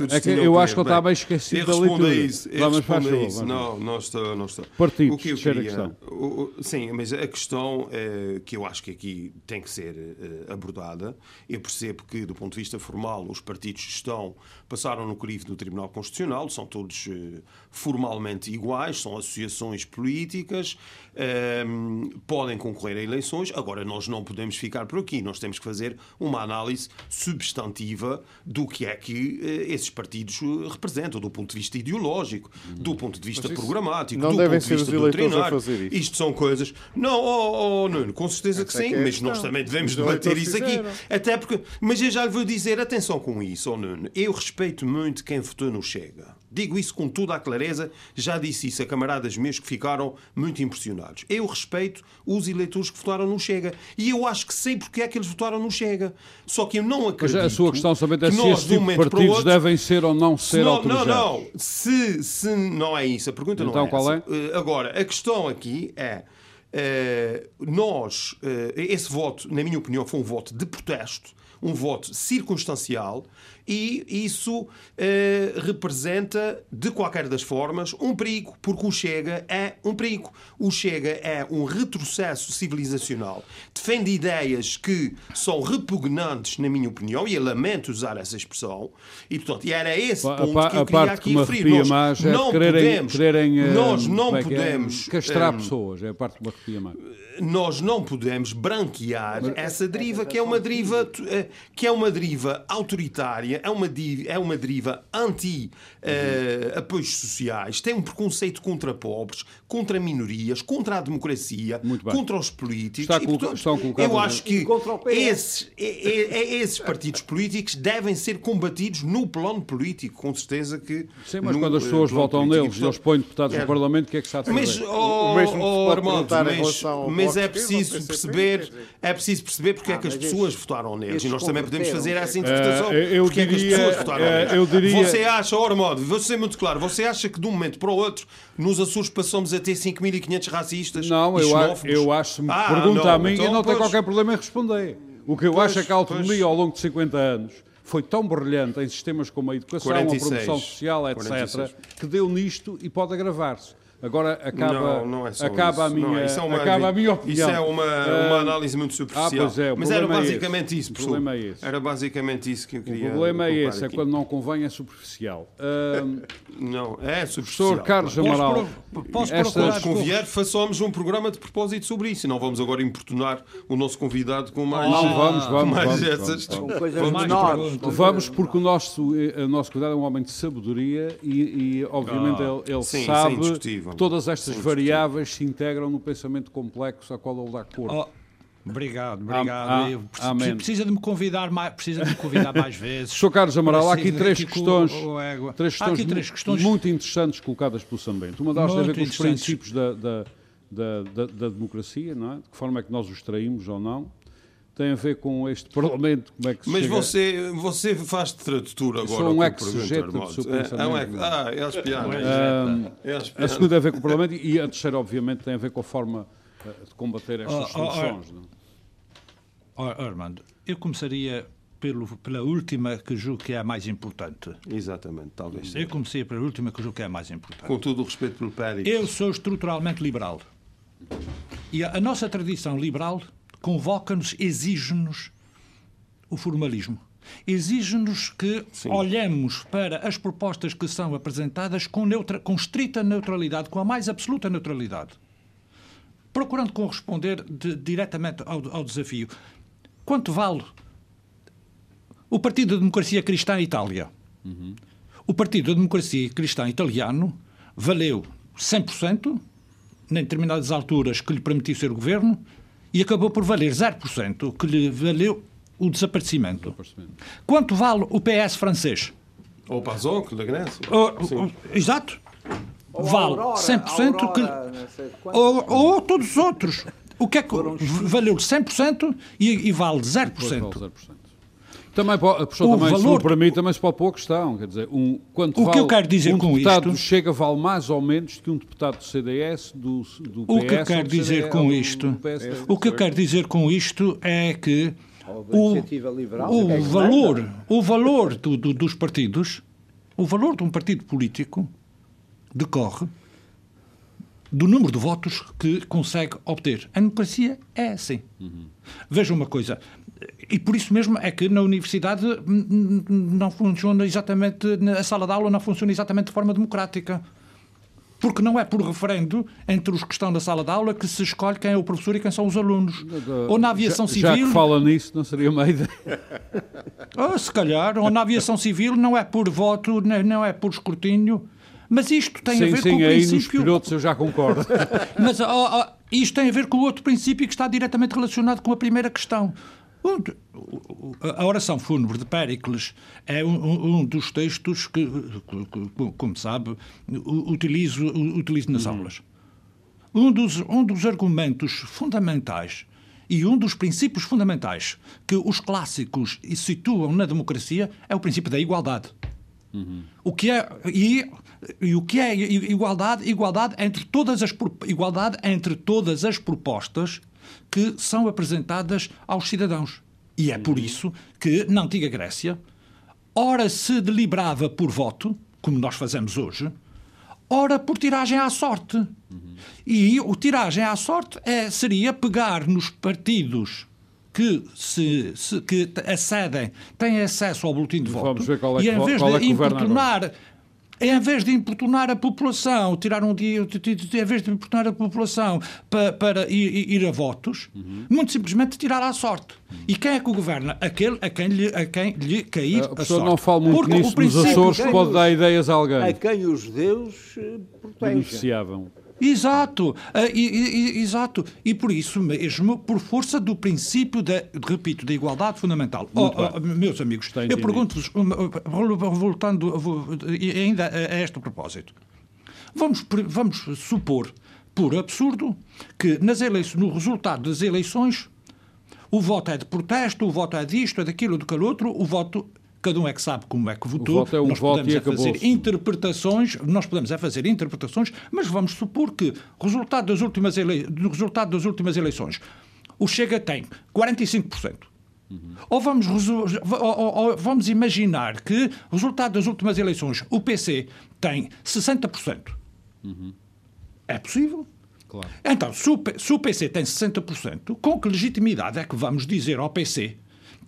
é que eu acho que ele bem esquecido da leitura. A isso, eu Vamos respondo a isso. Não, não estou. Não estou. Partidos, o que eu queria, a questão. O, o, sim, mas a questão é, que eu acho que aqui tem que ser uh, abordada, eu percebo que, do ponto de vista formal, os partidos estão, passaram no crivo do Tribunal Constitucional, são todos uh, formalmente iguais, são associações políticas, um, podem concorrer a eleições. Agora, nós não podemos ficar por aqui. Nós temos que fazer uma análise substantiva do que é que uh, esses partidos eh, representam, do ponto de vista ideológico, do ponto de vista programático, não do devem ponto de vista doutrinário. Isto são coisas. Não, oh, oh, Nuno, com certeza que sim, que é mas nós também devemos debater isso aqui. Até porque. Mas eu já lhe vou dizer, atenção com isso, oh, Nuno. Eu respeito muito quem votou no Chega. Digo isso com toda a clareza, já disse isso a camaradas meus que ficaram muito impressionados. Eu respeito os eleitores que votaram no Chega e eu acho que sei porque é que eles votaram no Chega. Só que eu não acredito. Mas a sua questão também é se este tipo partidos outro, devem ser ou não ser não, autorizados. Não, não. Se, se não é isso, a pergunta então, não é qual essa. é? Agora, a questão aqui é. Uh, nós, uh, esse voto, na minha opinião, foi um voto de protesto, um voto circunstancial e isso eh, representa, de qualquer das formas, um perigo, porque o Chega é um perigo. O Chega é um retrocesso civilizacional, defende ideias que são repugnantes, na minha opinião, e eu lamento usar essa expressão, e, portanto, e era esse a, ponto a, que eu queria aqui referir. Nós mais é não quererem, podemos, quererem, eh, nós não é, é? podemos... É, castrar um, pessoas, é a parte que me arrepia mais. nós não podemos branquear essa deriva que é uma deriva eh, que é uma deriva autoritária, é uma deriva, é uma deriva anti uh, apoios sociais, tem um preconceito contra pobres, contra minorias, contra a democracia, contra os políticos. Está e, portanto, eu acho que esses, é, é, esses partidos políticos devem ser combatidos no plano político, com certeza que. Sim, mas no, quando as pessoas votam neles e eles põem deputados é, no Parlamento, o que é que está a fazer? Mas, oh, o mesmo oh, Armando, mas, mas é preciso perceber, é preciso perceber porque é que as pessoas votaram neles. E nós também podemos fazer essa interpretação. porque é que as pessoas votaram neles. Você acha, Ormond, vou ser muito claro, você acha que de um momento para o outro nos Açores passamos a ter 5.500 racistas? Não, eu, eu acho, me ah, pergunta a mim, então, eu não tenho qualquer problema em responder. O que eu pois, acho é que a autonomia ao longo de 50 anos foi tão brilhante em sistemas como a educação, 46, a promoção social, etc., 46. que deu nisto e pode agravar-se. Agora acaba, não, não é acaba, a minha, não, isso é uma, acaba a minha opinião. Isso é uma, uma análise muito superficial. Ah, é, Mas era basicamente é isso, professor. O problema é esse. Era basicamente isso que eu queria. O problema é esse, aqui. é quando não convém, é superficial. Uh, não, é superficial. Professor Carlos Amaral. Posso, esta... convier, façamos um programa de propósito sobre isso. E não vamos agora importunar o nosso convidado com mais. Não, vamos, vamos. Mais vamos, essas... vamos, vamos, vamos, vamos, porque o nosso, o nosso convidado é um homem de sabedoria e, e obviamente, ah, ele, ele sim, sabe todas estas variáveis se integram no pensamento complexo a qual ele dá cor. Oh. Obrigado, obrigado. Ah, precisa de me convidar mais, precisa de me convidar mais vezes. Sr. Carlos Amaral, há aqui três questões, três questões, aqui três questões muito interessantes colocadas pelo Sambento. Uma delas tem a ver com os princípios da, da, da, da, da democracia, não é? De que forma é que nós os traímos ou não tem a ver com este Parlamento, como é que se Mas chega... você, você faz de tradutor agora. Sou um ex-sujeito do seu pensamento. É, é um ex... Ah, é espiado. É a segunda tem a ver com o Parlamento e a terceira, obviamente, tem a ver com a forma eh, de combater estas oh, soluções. Oh, oh, Armando, eu começaria pelo, pela última que julgo que é a mais importante. Exatamente, talvez. Eu comecei pela última que julgo que é a mais importante. Com todo o respeito pelo Pérez. Eu sou estruturalmente liberal. E a, a nossa tradição liberal convoca-nos, exige-nos o formalismo. Exige-nos que Sim. olhemos para as propostas que são apresentadas com, neutra, com estrita neutralidade, com a mais absoluta neutralidade, procurando corresponder de, diretamente ao, ao, desafio. Quanto vale o Partido da Democracia Cristã Itália? Uhum. O Partido da Democracia Cristã Italiano valeu 100%, em determinadas alturas que lhe permitiu ser governo, e acabou por valer 0%, o que lhe valeu o desaparecimento. desaparecimento. Quanto vale o PS francês? Ou o PASOK, da Grécia. exato. Ou vale Aurora, 100% Aurora, que... Ou, ou, todos os outros. O que é que valeu 100% e, e vale 0%? Vale 0%. Também, professor, o também, valor... para mim, também se pode pôr a questão. Quer dizer, um, quanto o vale, que eu quero dizer um com deputado isto... Chega vale mais ou menos que um deputado do CDS, do, do PS... O que eu quero dizer CDS, com isto... o que eu quero dizer com isto é que o, o é valor, o valor do, do, dos partidos, o valor de um partido político decorre do número de votos que consegue obter. A democracia é assim. Uhum. Veja uma coisa, e por isso mesmo é que na universidade não funciona exatamente, a sala de aula não funciona exatamente de forma democrática. Porque não é por referendo entre os que estão na sala de aula que se escolhe quem é o professor e quem são os alunos. Ou na aviação já, civil. Já que fala nisso, não seria uma ideia. Ou, se calhar, ou na aviação civil não é por voto, não é por escrutínio. Mas isto tem sim, a ver sim, com o aí princípio. Nos pilotos eu já concordo. Mas oh, oh, isto tem a ver com o outro princípio que está diretamente relacionado com a primeira questão. A oração fúnebre de Péricles é um, um dos textos que, como sabe, utilizo, utilizo nas uhum. aulas. Um dos, um dos argumentos fundamentais e um dos princípios fundamentais que os clássicos situam na democracia é o princípio da igualdade. Uhum. O que é e, e, o que é igualdade? Igualdade entre todas as igualdade entre todas as propostas que são apresentadas aos cidadãos. E é por isso que, na antiga Grécia, ora se deliberava por voto, como nós fazemos hoje, ora por tiragem à sorte. Uhum. E o tiragem à sorte é, seria pegar nos partidos que, se, se, que acedem, têm acesso ao boletim de voto, é e em vez é de importunar em vez de importunar a população, tirar um dia, em vez de importunar a população para, para ir, ir, a votos, uhum. muito simplesmente tirar à sorte. Uhum. E quem é que o governa? Aquele a quem lhe, a quem lhe cair a, a sorte. não fala muito Porque nisso nos Açores, pode dar ideias a alguém. A quem os judeus eh, protegem. Beneficiavam. Exato, uh, e, e, exato. E por isso mesmo, por força do princípio, da, repito, da igualdade fundamental. Oh, oh, meus amigos, eu pergunto-vos, voltando ainda a este propósito, vamos, vamos supor, por absurdo, que nas eleições, no resultado das eleições o voto é de protesto, o voto é disto, é daquilo, do que outro, o voto cada um é que sabe como é que votou. Voto é um nós podemos é fazer interpretações, nós podemos é fazer interpretações, mas vamos supor que resultado das últimas ele... no resultado das últimas eleições o Chega tem 45%. Uhum. Ou, vamos, ou, ou, ou vamos imaginar que resultado das últimas eleições o PC tem 60%. Uhum. É possível? Claro. Então, se o, se o PC tem 60%, com que legitimidade é que vamos dizer ao PC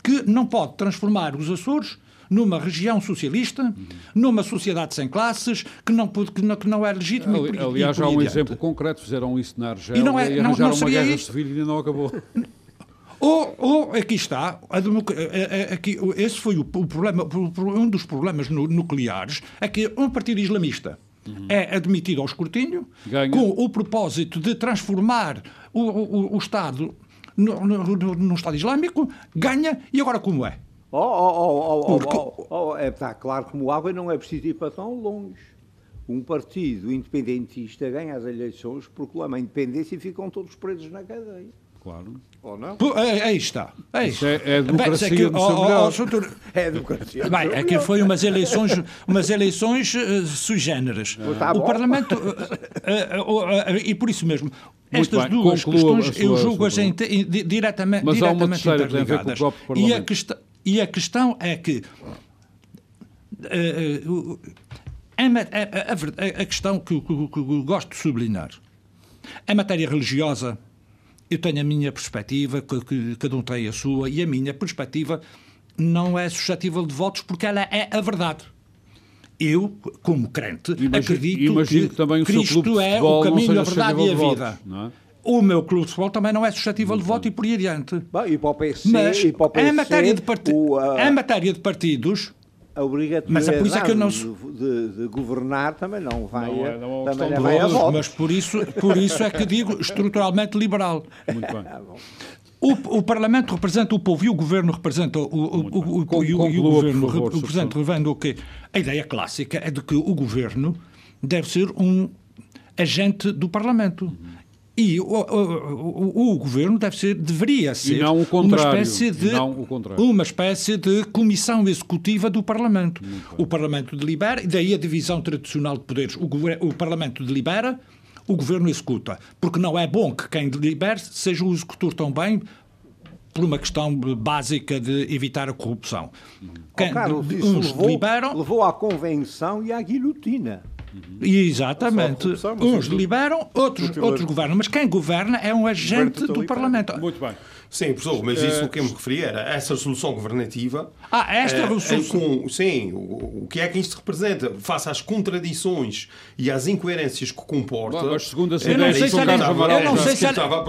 que não pode transformar os Açores numa região socialista, numa sociedade sem classes, que não, que não, que não é legítima. Ali, aliás, há um exemplo concreto, fizeram isso na Argélia e, não é, e não, não uma guerra isso? civil e ainda não acabou. Ou, ou, aqui está, aqui, esse foi o, o, problema, um dos problemas nucleares, é que um partido islamista uhum. é admitido ao escrutínio Ganha. com o propósito de transformar o, o, o Estado no, no, no Estado Islâmico, ganha, e agora como é? Oh, oh, oh, oh, Porque... oh, oh, oh, é, está claro que Moágua não é preciso ir para tão longe. Um partido independentista ganha as eleições, proclama a independência e ficam todos presos na cadeia. Claro. Ou não? Aí está. Aí está. É, é democracia Bem, é que, oh, oh, É democracia. Bem, aqui foi umas eleições, umas eleições uh, sui generis. O Parlamento. Uh, uh, e por isso mesmo, estas duas questões eu julgo-as diretamente, Mas diretamente há uma interligadas. E a, questão, e a questão é que. A, a, a, a questão que, que, que gosto de sublinhar. Em matéria religiosa, eu tenho a minha perspectiva, que, cada um tem a sua, e a minha perspectiva não é suscetível de votos porque ela é a verdade. Eu, como crente, imagino, acredito imagino que, que Cristo é o caminho, a verdade e a vida. Votos? O meu clube de futebol também não é suscetível de voto e por aí adiante. Bom, e para o PC, Mas, e para o PC, em, matéria de part... o, uh... em matéria de partidos, a obrigatoriedade mas é por isso é que eu não... de, de, governar também não vai, não, é, não é também não vai. Mas por isso, por isso é que digo estruturalmente liberal. Muito bem. O, o, Parlamento representa o povo e o Governo representa o, o, o, e o, Governo favor, representa, representa o quê? A ideia clássica é de que o Governo deve ser um agente do Parlamento. Uhum. E o, o, o, governo deve ser, deveria ser uma espécie de uma espécie de comissão executiva do Parlamento. O Parlamento delibera, e daí a divisão tradicional de poderes. O, o Parlamento delibera, o governo executa. Porque não é bom que quem delibere seja o executor também por uma questão básica de evitar a corrupção. Quem, oh, Carlos, uns levou, deliberam... levou à convenção e à guilhotina. Uhum. Exatamente. Uns liberam, outros, outros governam. Mas quem governa é um agente do Parlamento. Muito bem. Sim, professor, mas isso o que eu me referi era essa solução governativa. Ah, esta é, solução. Com, sim, o, o, que é que isto representa? Face às contradições e às incoerências que comporta. Bom, mas segundo a eu não sei se ela, eu não sei se ela,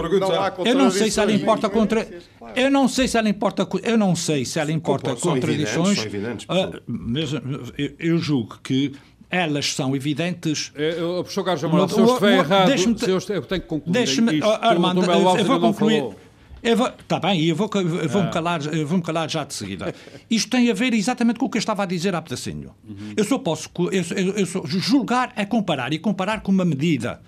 eu não sei se ela importa contra. Eu não sei se ela importa. Eu não sei se ela importa contradições. São evidentes, são evidentes, uh, mas eu, eu julgo que elas são evidentes. Eu, professor Carlos Amaral, se eu estiver errado, se eu, eu tenho que concluir deixe-me, Armando, eu, eu vou concluir. Está bem, eu vou, eu vou, me ah. calar, eu vou me calar já de seguida. Isto tem a ver exatamente com o que eu estava a dizer há pedacinho. Uhum. Eu só posso. Eu, eu só, julgar é comparar e comparar com uma medida.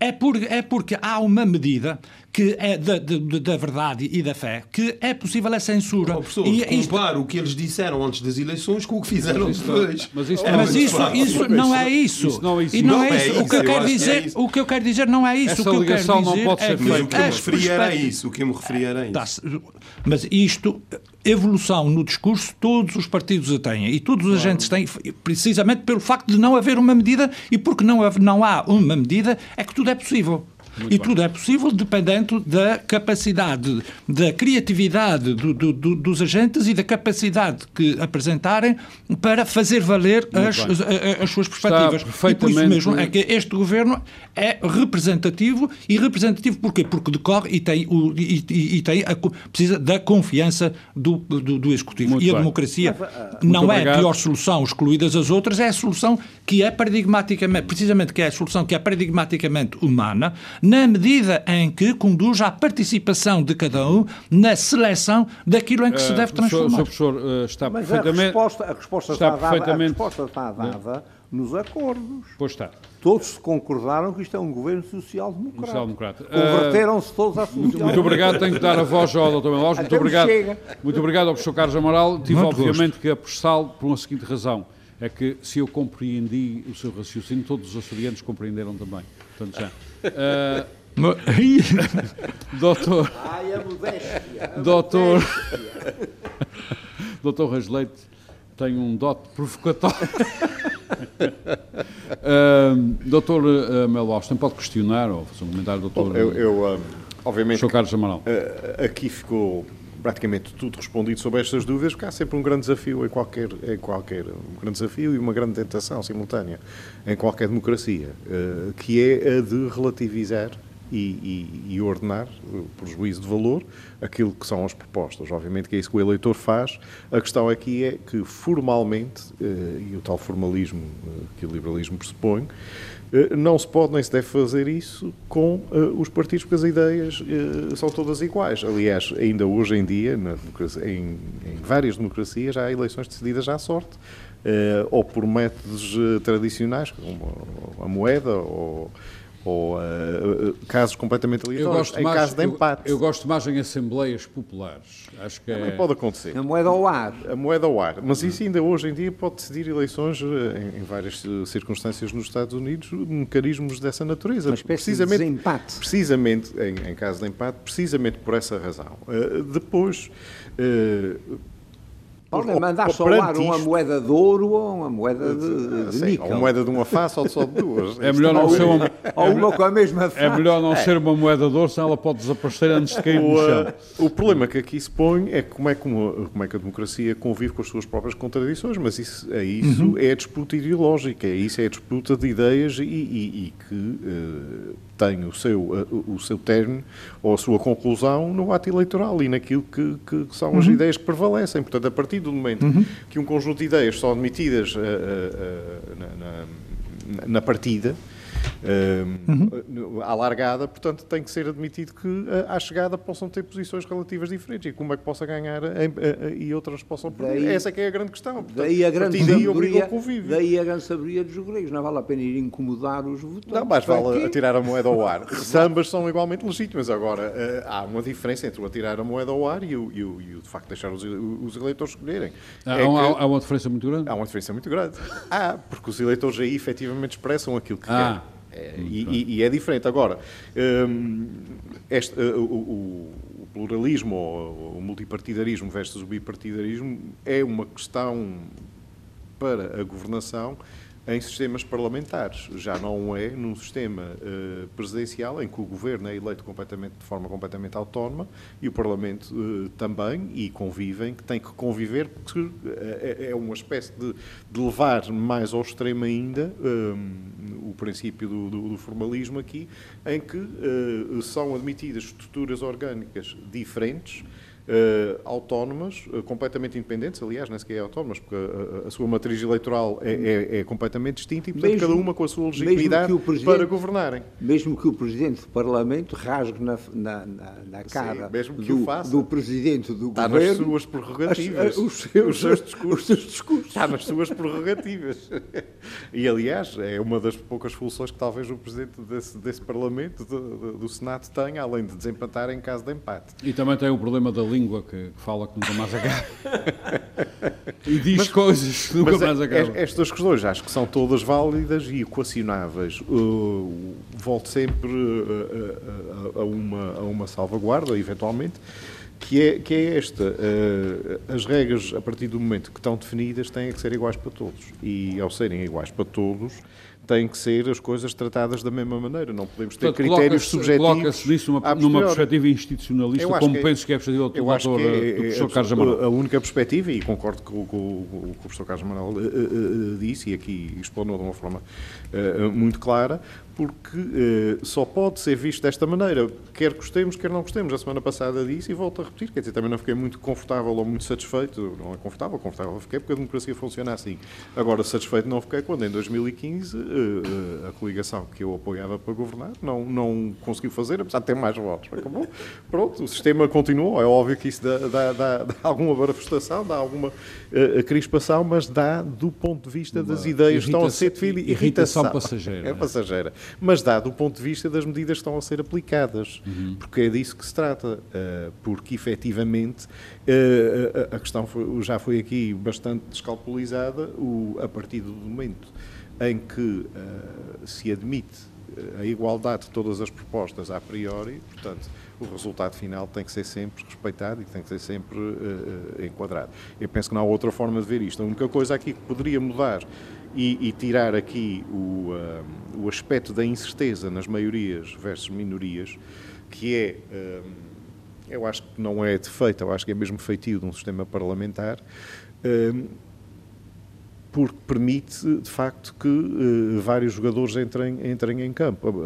É, por, é porque há uma medida que é da, da, verdade e da fé, que é possível a censura. Oh, professor, e, isto... o que eles disseram antes das eleições com o que fizeram mas depois. Mas, isso, é, mas isso, isso, não é isso. isso não é isso. E não, é, isso. O que eu quero dizer, é o que eu quero dizer não é isso. Essa o que eu quero dizer não pode ser é feita. O que eu me referia era isso. O que eu me referia era isso. Mas isto, evolução no discurso, todos os partidos a têm e todos os agentes têm, precisamente pelo facto de não haver uma medida e porque não, não há uma medida é que tudo é possível. Muito e bem. tudo é possível dependendo da capacidade, da criatividade do, do, do, dos agentes e da capacidade que apresentarem para fazer valer as, as, as, suas perspectivas. E por isso mesmo é que este governo é representativo e representativo porquê? Porque decorre e tem, o, e, e, e tem a, precisa da confiança do, do, do Executivo. Muito e a bem. democracia ah, não Muito é obrigado. a pior solução, excluídas as outras, é a solução que é paradigmaticamente, precisamente que é a solução que é paradigmaticamente humana, na medida em que conduz à participação de cada um na seleção daquilo em que uh, se deve transformar. Professor uh, está Mas perfeitamente... A resposta, a resposta está, está perfeitamente... dada, a resposta está dada nos acordos. Pois está. Todos concordaram que isto é um governo social-democrata. Social-democrata. Converteram-se todos à social muito, muito obrigado. Tenho que dar a voz ao Dr. Melos. Muito obrigado. Muito obrigado ao professor Carlos Amaral. Tive, muito obviamente, gosto. que apressá-lo por uma seguinte razão. É que, se eu compreendi o seu raciocínio, todos os açorianos compreenderam também. Portanto, já. Uh, doutor. Ai, a modéstia. doutor. doutor Rasleite tem um dote provocatório. uh, doutor uh, Melo Austin, pode questionar ou fazer um comentário, doutor? Bom, eu, eu uh, obviamente. Carlos Amaral. Uh, aqui ficou praticamente tudo respondido sobre estas dúvidas, porque há sempre um grande desafio em qualquer, em qualquer um grande desafio e uma grande tentação simultânea em qualquer democracia, uh, que é a de relativizar e, e, e, ordenar, por juízo de valor, aquilo que são as propostas. Obviamente que é isso que o eleitor faz. A questão aqui é que, formalmente, uh, e o tal formalismo que o liberalismo pressupõe, eh, não se pode nem se deve fazer isso com uh, os partidos, porque as ideias uh, são todas iguais. Aliás, ainda hoje em dia, em, em, várias democracias, há eleições decididas à sorte, uh, ou por métodos tradicionais, como a moeda, ou ou uh, casos completamente aleatórios, em mais, caso de empate. Eu, eu, gosto mais em assembleias populares. Acho que Também é... pode acontecer. A moeda ao ar. A moeda ao ar. Mas isso ainda hoje em dia pode decidir eleições em, em várias circunstâncias nos Estados Unidos, mecanismos dessa natureza. Uma precisamente, de desempate. Precisamente, em, em, caso de empate, precisamente por essa razão. Uh, depois... Uh, Podem mandar solar uma moeda de ouro ou uma moeda de, de Sim, níquel. Ou uma moeda de uma face ou só de duas. É melhor não ser uma, ou uma com a mesma face. É melhor não é. ser uma moeda de ouro, senão ela pode desaparecer antes de cair no chão. O problema que aqui se põe é como é, como, como é que a democracia convive com as suas próprias contradições, mas isso, é, isso uhum. é a disputa ideológica, é isso é a disputa de ideias e, e, e que uh, tem o seu, o seu termo ou a sua conclusão no ato eleitoral e naquilo que, que são as uhum. ideias que prevalecem. Portanto, a partir do momento uhum. que um conjunto de ideias são admitidas uh, uh, uh, na, na, na partida, uhum. à largada, portanto tem que ser admitido que à chegada possam ter posições relativas diferentes e como é que possa ganhar e outras possam perder. Essa é que é a grande questão. Portanto, daí a grande sabedoria, daí a grande sabedoria dos gregos. Não vale a pena ir incomodar os votantes. Não, mas vale atirar a moeda ao ar. Sambas são igualmente legítimas. Agora, eh, há uma diferença entre o atirar a moeda ao ar e o, e o, e o de facto deixar os, os eleitores escolherem. Há, é há, há, uma diferença muito grande? Há uma diferença muito grande. Há, porque os eleitores aí efetivamente expressam aquilo que ah. querem. É, e, e, é diferente. Agora, um, este, uh, o, o, pluralismo ou o multipartidarismo versus o bipartidarismo é uma questão para a governação em sistemas parlamentares. Já não é num sistema uh, presidencial em que o governo é eleito completamente, de forma completamente autónoma e o Parlamento uh, também, e convivem, que tem que conviver, porque uh, é, uma espécie de, de, levar mais ao extremo ainda um, o princípio do, do, do, formalismo aqui, em que são admitidas estruturas orgânicas diferentes uh, autónomas, uh, completamente independentes, aliás, nem sequer é autónomas, porque a, a sua matriz eleitoral é, é, é, completamente distinta e, portanto, mesmo, cada uma com a sua legitimidade para governarem. Mesmo que o Presidente do Parlamento rasgue na, na, na, na cara Sim, mesmo que do, o faça, do Presidente do está Governo... Está nas suas prerrogativas. As, os, seus, os, seus discursos, os seus discursos. Está nas suas prerrogativas. e, aliás, é uma das poucas funções que talvez o Presidente desse, desse Parlamento, do, do Senado, tenha, além de desempatar em caso de empate. E também tem o problema da língua, que fala que nunca mais acaba. e diz mas, coisas que nunca mais é, acabam. Estas questões acho que são todas válidas e equacionáveis. Uh, volto sempre uh, a, a, uma, a uma salvaguarda, eventualmente, que é, que é esta. Uh, as regras, a partir do momento que estão definidas, têm que ser iguais para todos. E ao serem iguais para todos, têm que ser as coisas tratadas da mesma maneira. Não podemos ter Portanto, critérios subjetivos. Coloca-se nisso numa, numa perspectiva institucionalista, como que, penso que é a perspectiva do, doutor, é, do professor é, Carlos Amaral. A única perspectiva, e concordo com, com, com o professor Carlos Amaral uh, uh, disse, e aqui explanou de uma forma uh, muito clara, porque uh, só pode ser visto desta maneira, quer gostemos, quer não gostemos. A semana passada disse e volto a repetir, quer dizer, também não fiquei muito confortável ou muito satisfeito, não é confortável, confortável fiquei porque a democracia funciona assim. Agora, satisfeito não fiquei quando em 2015 uh, a coligação que eu apoiava para governar não, não conseguiu fazer, apesar de ter mais votos. Acabou. Pronto, o sistema continuou, é óbvio que isso dá, dá, dá, dá alguma manifestação, dá alguma uh, crispação, mas dá do ponto de vista das ideias que estão a ser definidas. Irritação, irritação passageira. É passageira mas dá do ponto de vista das medidas que estão a ser aplicadas, uhum. porque é disso que se trata, uh, porque efetivamente a questão foi, já foi aqui bastante descalculizada, o, a partir do momento em que uh, se admite a igualdade de todas as propostas a priori, portanto, o resultado final tem que ser sempre respeitado e tem que ser sempre uh, enquadrado. Eu penso que não há outra forma de ver isto. A única coisa aqui que poderia mudar e, e tirar aqui o, o aspecto da incerteza nas maiorias versus minorias, que é, eu acho que não é defeito, eu acho que é mesmo feitio de um sistema parlamentar, porque permite, de facto, que vários jogadores entrem, entrem em campo.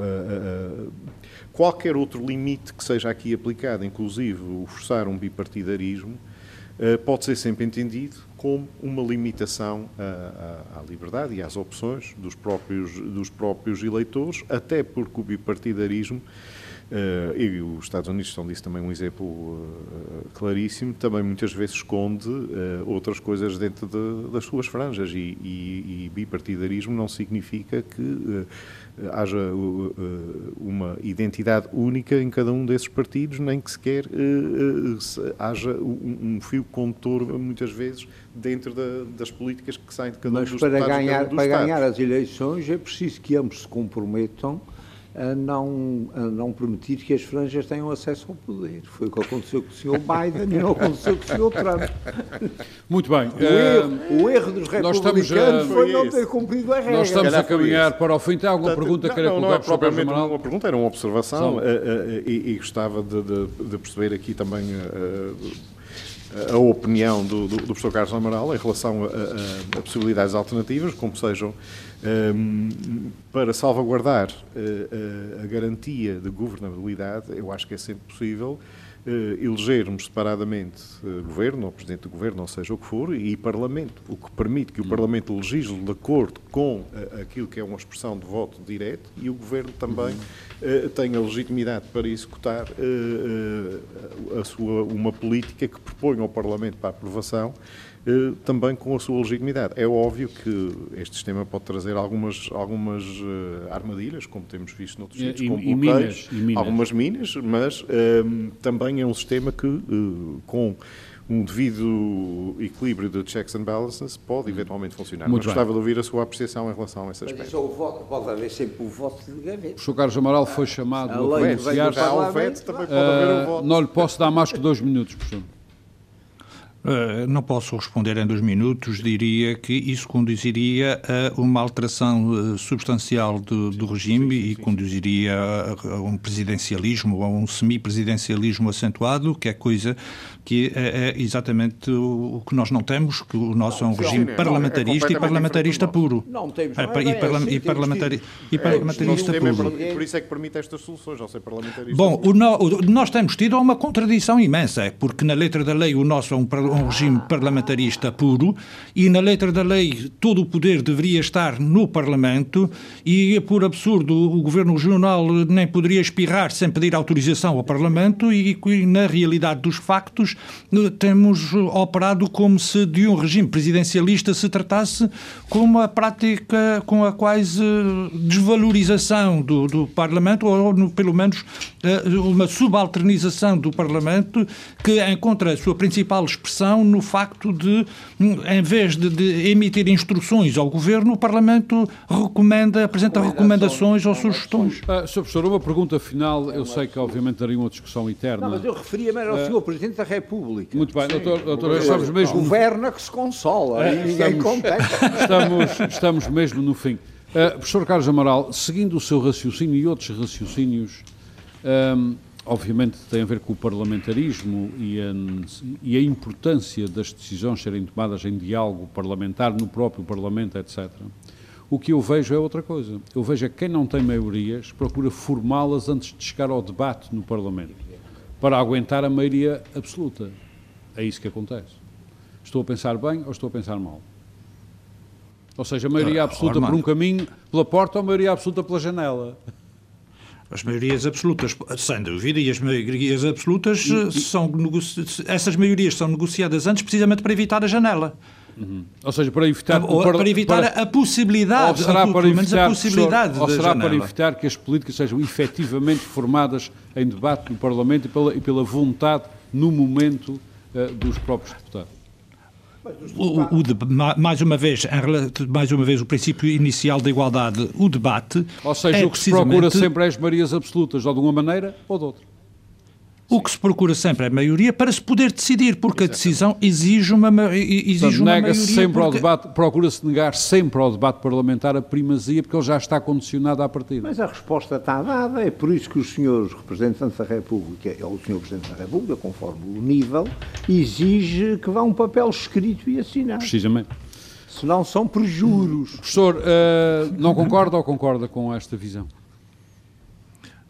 qualquer outro limite que seja aqui aplicado, inclusive o forçar um bipartidarismo, pode ser sempre entendido como uma limitação à, à, liberdade e às opções dos próprios, dos próprios eleitores, até porque o bipartidarismo, uh, e os Estados Unidos são disso também um exemplo uh, claríssimo, também muitas vezes esconde uh, outras coisas dentro de, das suas franjas, e, e, e, bipartidarismo não significa que haja uma identidade única em cada um desses partidos, nem que sequer haja um fio condutor, muitas vezes, dentro da, das políticas que saem de cada Mas um dos para ganhar, para ganhar as eleições é preciso que ambos se comprometam a não, a não permitir que as franjas tenham acesso ao poder. Foi o que aconteceu com o Sr. Biden e não aconteceu com o Sr. Trump. Muito bem. O, uh, erro, o erro, dos republicanos estamos, foi não ter cumprido a regra. Nós estamos a caminhar para o fim. Tem alguma Portanto, pergunta que queira colocar não é propriamente uma pergunta, era uma observação uh, uh, e, e, gostava de, de, de, perceber aqui também a opinião do, do, do professor Carlos Amaral em relação a, a, a possibilidades alternativas, como sejam um, para salvaguardar a, eh, a, garantia de governabilidade, eu acho que é sempre possível elegermos separadamente uh, governo, ou presidente do governo, ou seja o que for, e parlamento, o que permite que o parlamento legisle de acordo com uh, aquilo que é uma expressão de voto direto e o governo também tenha legitimidade para executar a sua, uma política que propõe ao parlamento para aprovação eh, também com a sua legitimidade. É óbvio que este sistema pode trazer algumas, algumas uh, armadilhas, como temos visto noutros sítios, como e bloqueios, minas, algumas minas, mas uh, também é um sistema que, uh, com um devido equilíbrio de checks and balances pode eventualmente funcionar. Muito Mas gostava de ouvir a sua apreciação em relação a esse aspecto. Mas isso é o voto, pode haver sempre o voto de gaveta. O Sr. Carlos Amaral foi chamado a, a lei veto, também pode haver o voto. Não lhe posso dar mais que dois minutos, professor. Uh, não posso responder em dois minutos. Diria que isso conduziria a uma alteração uh, substancial do, do regime e conduziria a, a, um presidencialismo ou a um semipresidencialismo acentuado, que é coisa que é, é exatamente o, o, que nós não temos, que o nosso é um regime é parlamentarista e parlamentarista puro. Não temos. É, e, é parla assim, e, parlamentari e parlamentarista puro. Por isso é que permite estas soluções, ao ser parlamentarista. Bom, o no, o, nós temos tido uma contradição imensa, porque na letra da lei o nosso é um, um regime parlamentarista puro e na letra da lei todo o poder deveria estar no Parlamento e, por absurdo, o Governo Regional nem poderia espirrar sem pedir autorização ao Parlamento e, na realidade dos factos, temos operado como se de um regime presidencialista se tratasse com uma prática, com a quase desvalorização do, do Parlamento, ou pelo menos eh, uma subalternização do Parlamento que encontra a sua principal expressão no facto de, em vez de, de emitir instruções ao Governo, o Parlamento recomenda, apresenta recomendações ou sugestões. Uh, Sr. Professor, uma pergunta final, eu sei que obviamente daria uma discussão eterna. Não, mas eu referia-me ao uh, Sr. Presidente da República. Muito bem, doutor, doutor estamos mesmo... Governa que se consola é, e ninguém estamos, estamos mesmo no fim. Uh, professor Carlos Amaral, seguindo o seu raciocínio e outros raciocínios, um, obviamente tem a ver com o parlamentarismo e a, e a, importância das decisões serem tomadas em diálogo parlamentar, no próprio Parlamento, etc. O que eu vejo é outra coisa. Eu vejo é que quem não tem maiorias procura formá-las antes de chegar ao debate no Parlamento para aguentar a maioria absoluta. É isso que acontece. Estou a pensar bem ou estou a pensar mal? Ou seja, maioria ah, absoluta por um caminho, pela porta, ou maioria absoluta pela janela? As maiorias absolutas, sem dúvida, e as maiorias absolutas e, e, são essas maiorias são negociadas antes precisamente para evitar a janela. Uhum. Ou seja, para evitar, ou, para evitar para, a possibilidade, ou será para evitar, a possibilidade ou será para evitar que as políticas sejam efetivamente formadas em debate no Parlamento e pela, e pela vontade no momento uh, dos próprios deputados. O, o, de, mais uma vez, mais uma vez, o princípio inicial da igualdade, o debate. Ou seja, é o que se procura sempre é as marias absolutas, ou de uma maneira ou de outra. O que se procura sempre é a maioria para se poder decidir, porque Exatamente. a decisão exige uma, exige Portanto, uma nega -se sempre porque... ao debate, procura-se negar sempre ao debate parlamentar a primazia, porque ele já está condicionado à partida. Mas a resposta está dada, é por isso que os senhores representantes da República, ou o senhor Presidente da República, conforme o nível, exige que vá um papel escrito e assinado. Precisamente. Senão são prejuros. Professor, uh, não concorda ou concorda com esta visão?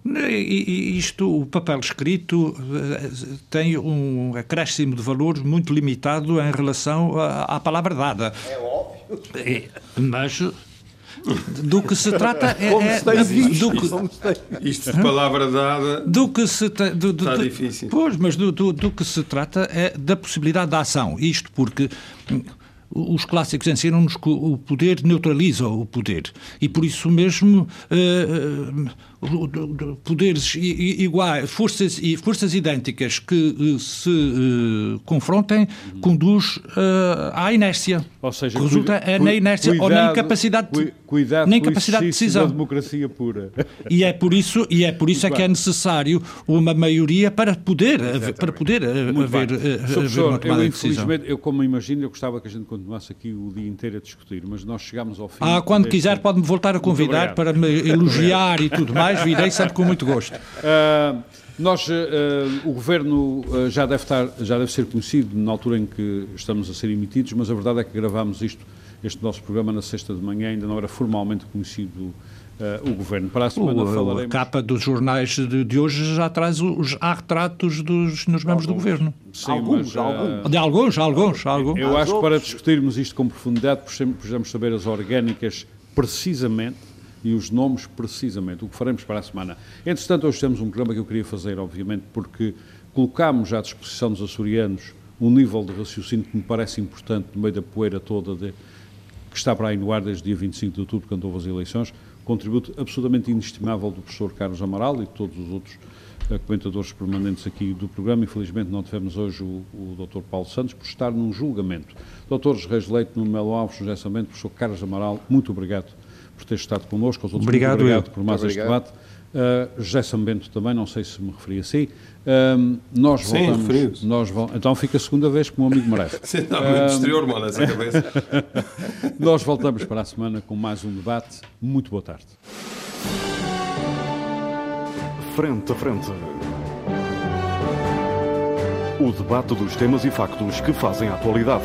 Isto, o papel escrito eh, tem um acréscimo de valor muito limitado em relação à, palavra dada. É óbvio. É, mas do que se trata é, é do que, isto de palavra dada do que se do, do, está difícil pois mas do, do, do que se trata é da possibilidade da ação isto porque os clássicos ensinam-nos que o poder neutraliza o poder e por isso mesmo uh, poderes iguais, forças, forças idênticas que eh, se uh, confrontem, conduz uh, à inércia. Ou seja, resulta é na inércia cuidado, ou na incapacidade, cu, cuidado na incapacidade de decisão. Da democracia pura. E é por isso, e é por isso é que é necessário uma maioria para poder, para poder haver, haver uma tomada eu, de decisão. Eu, como imagino, eu gostava que a gente continuasse aqui o dia inteiro a discutir, mas nós chegamos ao fim. Ah, quando quiser pode-me voltar a convidar para me elogiar e tudo mais, virei sempre com muito gosto. Uh, nós, uh, o Governo uh, já, deve estar, já deve ser conhecido na altura em que estamos a ser emitidos, mas a verdade é que gravámos isto, este nosso programa na sexta de manhã, ainda não era formalmente conhecido Uh, o Governo. Para a semana o, falaremos... A capa dos jornais de, de, hoje já traz os há retratos dos nos membros do Governo. Sim, alguns, mas, alguns. De alguns, alguns, alguns. Eu acho que para discutirmos isto com profundidade precisamos saber as orgânicas precisamente e os nomes precisamente, o que faremos para a semana. Entretanto, hoje temos um programa que eu queria fazer, obviamente, porque colocámos à disposição dos açorianos um nível de raciocínio que me parece importante no meio da poeira toda de, que está para aí no ar desde o dia 25 de outubro, quando houve as eleições, contributo absolutamente inestimável do professor Carlos Amaral e de todos os outros uh, comentadores permanentes aqui do programa. Infelizmente não tivemos hoje o, o Dr. Paulo Santos por estar num julgamento. Doutores Reis Leite, Nuno Melo Alves, José Samento, professor Carlos Amaral, muito obrigado por ter estado connosco. Aos outros, obrigado, obrigado por mais este debate. Uh, José Sambento também, não sei se me referi a si. Uh, nós Sim, voltamos. Nós vo então fica a segunda vez que o meu amigo merece. Sim, muito uh, exterior, mano, essa cabeça. nós voltamos para a semana com mais um debate. Muito boa tarde. Frente a frente. O debate dos temas e factos que fazem a atualidade.